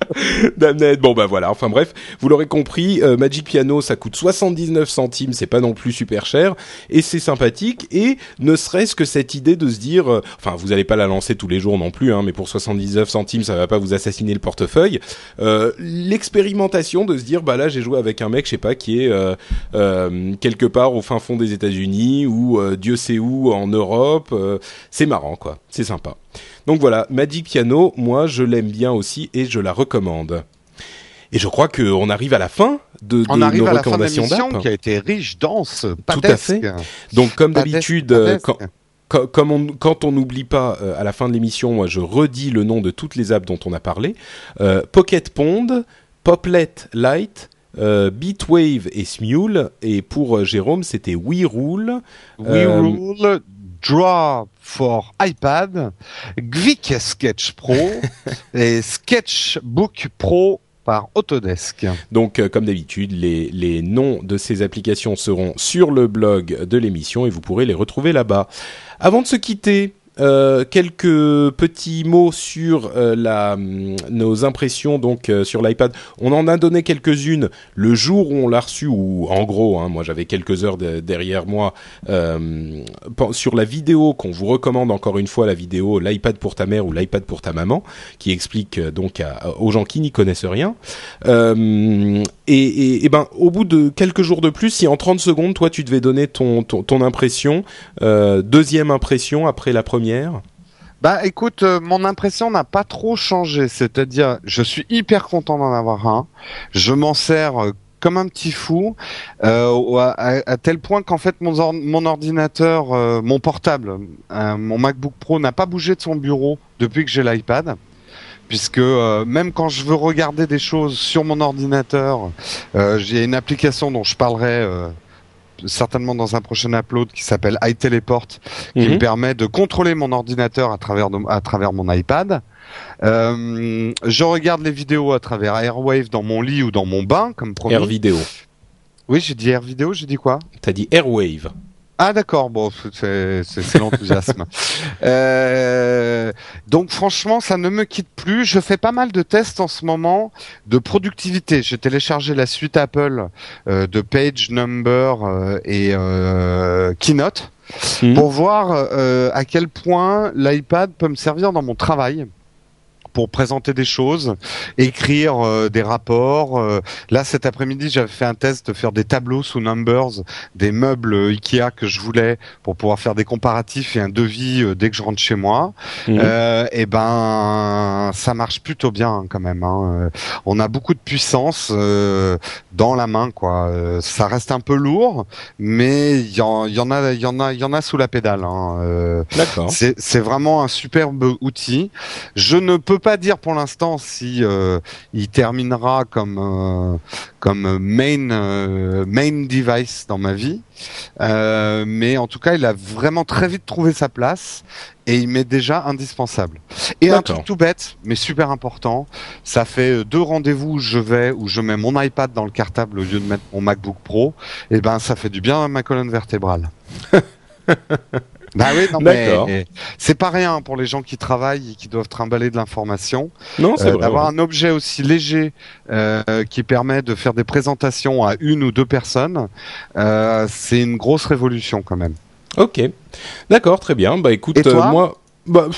Damned. Bon bah voilà. Enfin bref, vous l'aurez compris, euh, Magic Piano, ça coûte 79 centimes, c'est pas non plus super cher et c'est sympathique et ne serait-ce que cette idée de se dire, euh, enfin vous allez pas la lancer tous les jours non plus, hein, mais pour 79 centimes, ça va pas vous assassiner le portefeuille. Euh, L'expérimentation de se dire, bah là j'ai joué avec un mec, je sais pas, qui est quelque part au fin fond des États-Unis ou Dieu sait où en Europe. Euh, c'est marrant, quoi. C'est sympa. Donc voilà, Magic Piano, moi je l'aime bien aussi et je la recommande. Et je crois qu'on arrive à la fin de, de on arrive nos à la fin recommandations de qui a été riche, dense, Tout à fait. Donc comme d'habitude, quand, comme on, quand on n'oublie pas à la fin de l'émission, moi je redis le nom de toutes les apps dont on a parlé. Euh, Pocket Pond, Poplet Lite, euh, Beatwave et Smule. Et pour euh, Jérôme, c'était WeRule. WeRule, Draw for iPad, Gvik Sketch Pro et Sketchbook Pro par Autodesk. Donc, comme d'habitude, les, les noms de ces applications seront sur le blog de l'émission et vous pourrez les retrouver là-bas. Avant de se quitter, euh, quelques petits mots sur euh, la, hum, nos impressions donc euh, sur l'iPad. On en a donné quelques-unes le jour où on l'a reçu, ou en gros, hein, moi j'avais quelques heures derrière moi sur la vidéo qu'on vous recommande encore une fois, la vidéo l'iPad pour ta mère ou l'iPad pour ta maman, qui explique donc aux gens qui n'y connaissent rien. Et, et, ben au bout de quelques jours de plus, si en 30 secondes, toi tu devais donner ton, ton, impression, deuxième impression après la première? Bah écoute, euh, mon impression n'a pas trop changé. C'est-à-dire, je suis hyper content d'en avoir un. Je m'en sers euh, comme un petit fou, euh, à, tel point qu'en fait mon, mon ordinateur, mon portable, mon MacBook Pro n'a pas bougé de son bureau depuis que j'ai l'iPad. Puisque même quand je veux regarder des choses sur mon ordinateur, j'ai une application dont je parlerai certainement dans un prochain upload qui s'appelle iTeleport, qui me mhm. permet de contrôler mon ordinateur à travers à travers mon iPad. Euh, je regarde les vidéos à travers Airwave dans mon lit ou dans mon bain, comme promis. Air vidéo. Oui, j'ai dit Air vidéo, j'ai dit quoi? T'as dit Airwave. Ah d'accord, bon, c'est l'enthousiasme. euh, donc franchement, ça ne me quitte plus. Je fais pas mal de tests en ce moment de productivité. J'ai téléchargé la suite Apple euh, de Page Number euh, et euh, Keynote mmh. pour voir à quel point l'iPad peut me servir dans mon travail pour présenter des choses, écrire euh, des rapports. Euh, là, cet après-midi, j'avais fait un test de faire des tableaux sous Numbers, des meubles Ikea que je voulais pour pouvoir faire des comparatifs et un devis euh, dès que je rentre chez moi. Mhm. et ben, ça marche plutôt bien quand même. Hein. On a beaucoup de puissance dans la main, quoi. ça reste un peu lourd, mais il y, en, y en a, il y en a, il y en a sous la pédale. Hein. D'accord. C'est vraiment un superbe outil. Je ne peux pas dire pour l'instant si euh, il terminera comme euh, comme main euh, main device dans ma vie, mais en tout cas, il a vraiment très vite trouvé sa place et il m'est déjà indispensable. Et un truc tout bête, mais super important, ça fait deux rendez-vous où je vais où je mets mon iPad dans le cartable au lieu de mettre mon MacBook Pro. Et ben, ça fait du bien à ma colonne vertébrale. Bah oui, non, mais c'est pas rien pour les gens qui travaillent et qui doivent trimballer de l'information. Non, c'est euh, D'avoir un objet aussi léger euh, qui permet de faire des présentations à une ou deux personnes, euh, c'est une grosse révolution quand même. Ok, d'accord, très bien. Bah écoute, moi, bah,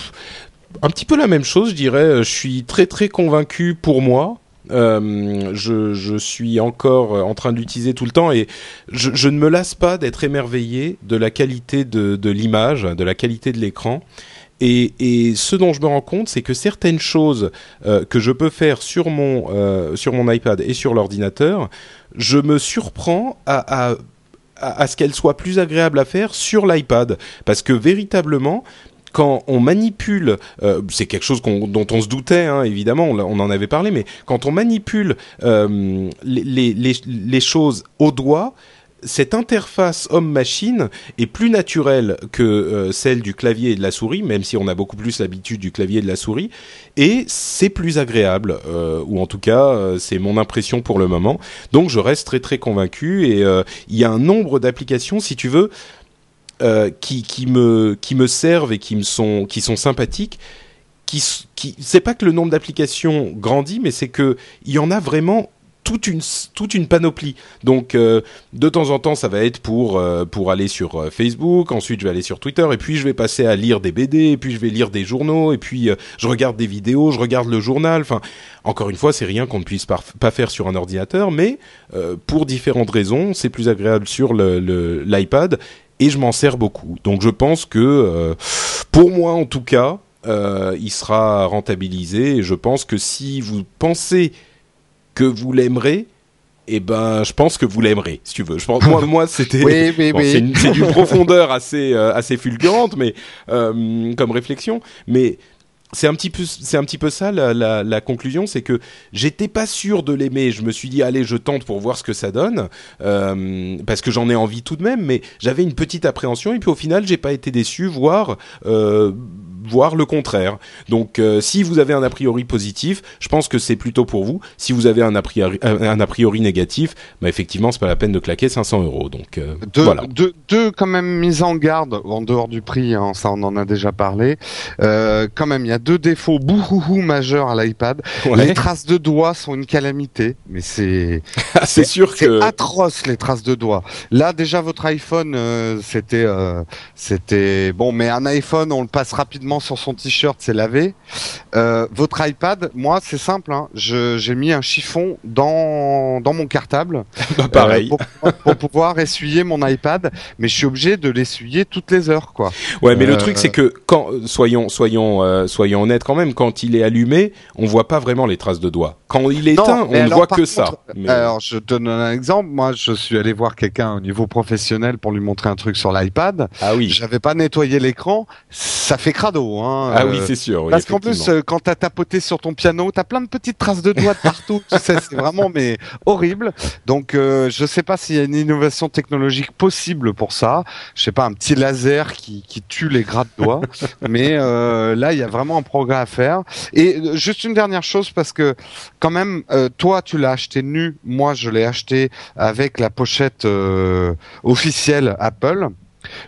un petit peu la même chose, je dirais. Je suis très très convaincu pour moi. Euh, je, suis encore en train de l'utiliser tout le temps et je, ne me lasse pas d'être émerveillé de la qualité de, l'image, de la qualité de l'écran. Et, ce dont je me rends compte, c'est que certaines choses euh, que je peux faire sur mon euh, iPad et sur l'ordinateur, je me surprends à, ce qu'elles soient plus agréables à faire sur l'iPad parce que véritablement quand on manipule, euh, c'est quelque chose dont on se doutait, hein, évidemment, on, en avait parlé, mais quand on manipule euh, les, choses au doigt, cette interface homme-machine est plus naturelle que euh, celle du clavier et de la souris, même si on a beaucoup plus l'habitude du clavier et de la souris, et c'est plus agréable, ou en tout cas c'est mon impression pour le moment. Donc je reste très très convaincu, et il y a un nombre d'applications, si tu veux, euh, qui, me, servent et qui, me sont, sympathiques. Qui, qui, c'est pas que le nombre d'applications grandit, mais c'est que il y en a vraiment toute une panoplie. Donc euh, de temps en temps, ça va être pour euh, aller sur Facebook, ensuite je vais aller sur Twitter et puis je vais passer à lire des BD et puis je vais lire des journaux et puis je regarde des vidéos, je regarde le journal. Enfin, encore une fois, c'est rien qu'on ne puisse pas, faire sur un ordinateur, mais pour différentes raisons, c'est plus agréable sur l'iPad et je m'en sers beaucoup. Donc je pense que, euh, pour moi en tout cas, euh, il sera rentabilisé. Et je pense que si vous pensez que vous l'aimerez eh ben, je pense que vous l'aimerez, si tu veux. Je pense, moi, moi, c'était, oui, oui, oui. c'est d'une profondeur assez, euh, assez fulgurante, mais comme réflexion. Mais c'est un petit peu, c'est ça la conclusion, c'est que j'étais pas sûr de l'aimer. Je me suis dit, allez, je tente pour voir ce que ça donne, euh, parce que j'en ai envie tout de même. Mais j'avais une petite appréhension, et puis au final, j'ai pas été déçu, voire euh, voire le contraire. Donc euh, si vous avez un a priori positif, je pense que c'est plutôt pour vous. Si vous avez un a priori, un a priori négatif, bah effectivement c'est pas la peine de claquer 500 euros. Donc euh, deux, voilà. Deux, deux, quand même mises en garde en dehors du prix, hein, ça on en a déjà parlé. Euh, quand même il y a deux défauts bouhouhou majeurs à l'iPad. Les traces de doigts sont une calamité, mais c'est c'est sûr que c'est atroce les traces de doigts. Là déjà votre iPhone euh, c'était euh, c'était bon, mais un iPhone on le passe rapidement sur son t-shirt, c'est lavé. Euh, votre iPad, moi, c'est simple. Hein. j'ai mis un chiffon dans dans mon cartable, bah, pareil, euh, pour, pouvoir essuyer mon iPad, mais je suis obligé de l'essuyer toutes les heures, quoi. Ouais, mais le euh, truc, c'est que quand soyons soyons soyons honnêtes quand même, quand il est allumé, on voit pas vraiment les traces de doigts. Quand il est éteint, on ne voit que ça. Alors, je te donne un exemple. Moi, je suis allé voir quelqu'un au niveau professionnel pour lui montrer un truc sur l'iPad. Ah oui. J'avais pas nettoyé l'écran. Ça fait crado. Hein, ah oui, euh, c'est sûr. parce qu'en plus, euh, quand t'as tapoté sur ton piano, t'as plein de petites traces de doigts de partout. tu sais, c'est vraiment mais horrible. Donc, euh, je sais pas s'il y a une innovation technologique possible pour ça. Je sais pas, un petit laser qui, qui tue les gras de doigts. mais là, il y a vraiment un progrès à faire. Et juste une dernière chose, parce que quand même, toi, tu l'as acheté nu. Moi, je l'ai acheté avec la pochette officielle Apple.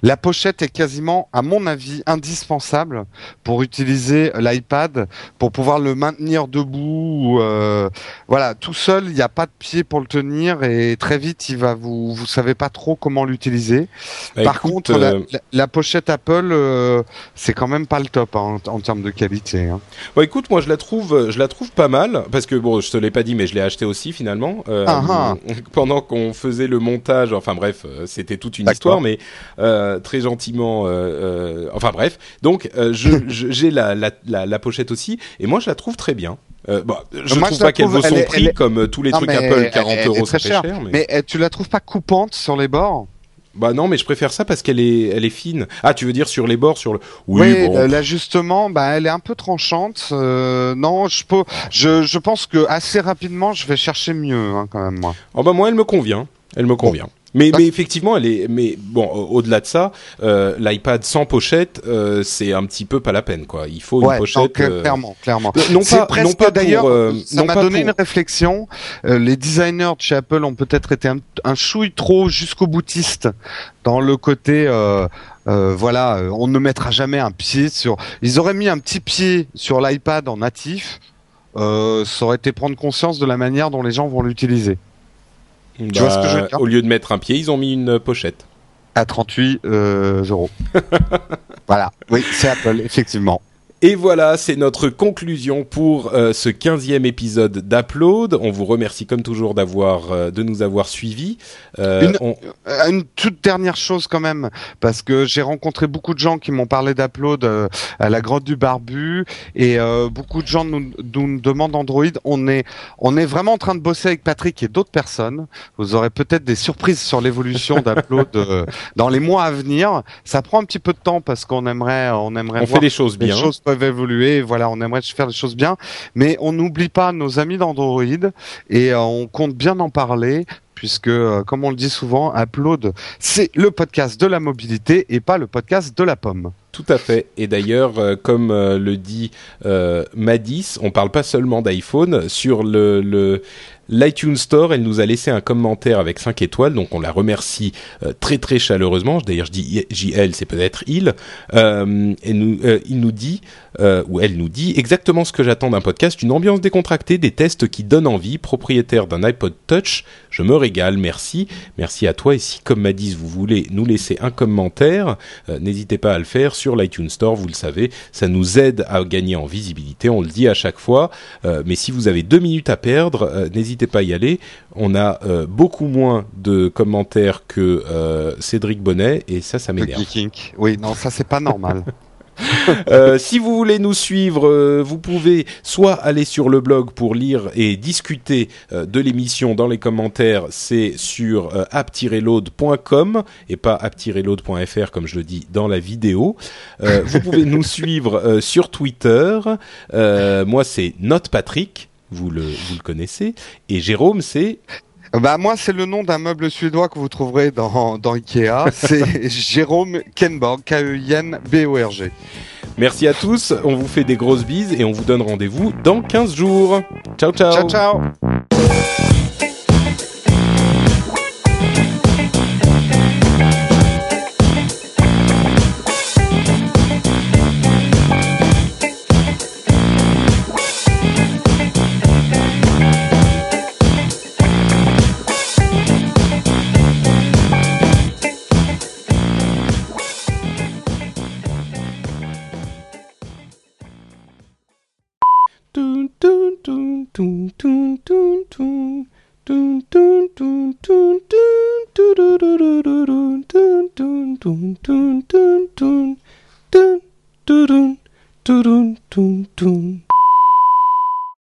La pochette est quasiment, à mon avis, indispensable pour utiliser l'iPad, pour pouvoir le maintenir debout. Euh, voilà, tout seul, il n'y a pas de pied pour le tenir et très vite, il va vous, vous savez pas trop comment l'utiliser. Bah, Par contre, euh, la, pochette Apple, euh, c'est quand même pas le top hein, en, termes de qualité. Hein. Bon, écoute, moi je la trouve, je la trouve pas mal parce que bon, je te l'ai pas dit, mais je l'ai acheté aussi finalement ah, ah. pendant qu'on faisait le montage. Enfin bref, c'était toute une histoire, mais euh, très gentiment. Euh, euh, enfin bref, donc j'ai la, la, la, pochette aussi, et moi je la trouve très bien. Euh, bon, je ne trouve pas qu'elle vaut son prix comme tous les trucs Apple, 40 euros, c'est cher. cher mais... mais tu la trouves pas coupante sur les bords? Bah non, mais je préfère ça parce qu'elle est, elle est fine. Ah, tu veux dire sur les bords, sur le. Oui, l'ajustement, bah elle est un peu tranchante. non, je peux, je, je pense que assez rapidement, je vais chercher mieux hein, quand même moi. Oh bah moi, elle me convient. Elle me convient. Mais, mais effectivement, elle est. Mais bon, au-delà de ça, euh, l'iPad sans pochette, euh, c'est un petit peu pas la peine, quoi. Il faut une pochette. Euh, clairement, clairement. Non pas, non pas d'ailleurs. ça m'a donné une réflexion. les designers de chez Apple ont peut-être été un, un chouille trop jusqu'au boutiste dans le côté. voilà, on ne mettra jamais un pied sur. Ils auraient mis un petit pied sur l'iPad en natif. ça aurait été prendre conscience de la manière dont les gens vont l'utiliser. Tu vois ce que je veux dire Au lieu de mettre un pied, ils ont mis une pochette. À 38 euh, euros. voilà, oui, c'est Apple, effectivement. Et voilà, c'est notre conclusion pour euh, ce quinzième épisode d'Upload. On vous remercie comme toujours d'avoir, euh, de nous avoir suivis. Euh, une, toute dernière chose quand même, parce que j'ai rencontré beaucoup de gens qui m'ont parlé d'Upload à la grotte du Barbu, et beaucoup de gens nous, nous, demandent Android. On est, on est vraiment en train de bosser avec Patrick et d'autres personnes. Vous aurez peut-être des surprises sur l'évolution d'Upload dans les mois à venir. Ça prend un petit peu de temps parce qu'on aimerait, on aimerait. On fait des choses bien évoluer. Voilà, on aimerait faire les choses bien, mais on n'oublie pas nos amis d'Android et euh, on compte bien en parler puisque, euh, comme on le dit souvent, Upload, c'est le podcast de la mobilité et pas le podcast de la pomme. Tout à fait. Et d'ailleurs, euh, comme le dit Madis, on parle pas seulement d'iPhone. Sur le, l'iTunes Store, elle nous a laissé un commentaire avec 5 étoiles, donc on la remercie très très chaleureusement. D'ailleurs, je dis JL, c'est peut-être il. et nous, il nous dit euh, où elle nous dit exactement ce que j'attends d'un podcast, une ambiance décontractée, des tests qui donnent envie, propriétaire d'un iPod Touch, je me régale, merci, merci à toi, et si comme m'a dit vous voulez nous laisser un commentaire, euh, n'hésitez pas à le faire sur l'iTunes Store, vous le savez, ça nous aide à gagner en visibilité, on le dit à chaque fois, euh, mais si vous avez deux minutes à perdre, n'hésitez pas à y aller, on a beaucoup moins de commentaires que Cédric Bonnet, et ça, ça m'énerve. Oui, non, ça c'est pas normal. Euh, si vous voulez nous suivre, euh, vous pouvez soit aller sur le blog pour lire et discuter euh, de l'émission dans les commentaires, c'est sur app-load.com et pas app-load.fr comme je le dis dans la vidéo. vous pouvez nous suivre sur Twitter. moi, c'est NotePatrick. Vous le, vous le connaissez. Et Jérôme, c'est bah moi c'est le nom d'un meuble suédois que vous trouverez dans, dans Ikea. C'est Jérôme Kenborg, K-E-I-N-B-O-R-G. Merci à tous, on vous fait des grosses bises et on vous donne rendez-vous dans 15 jours. Ciao ciao. Ciao ciao. toon toon toon toon toon toon toon toon toon toon toon toon toon toon toon toon toon toon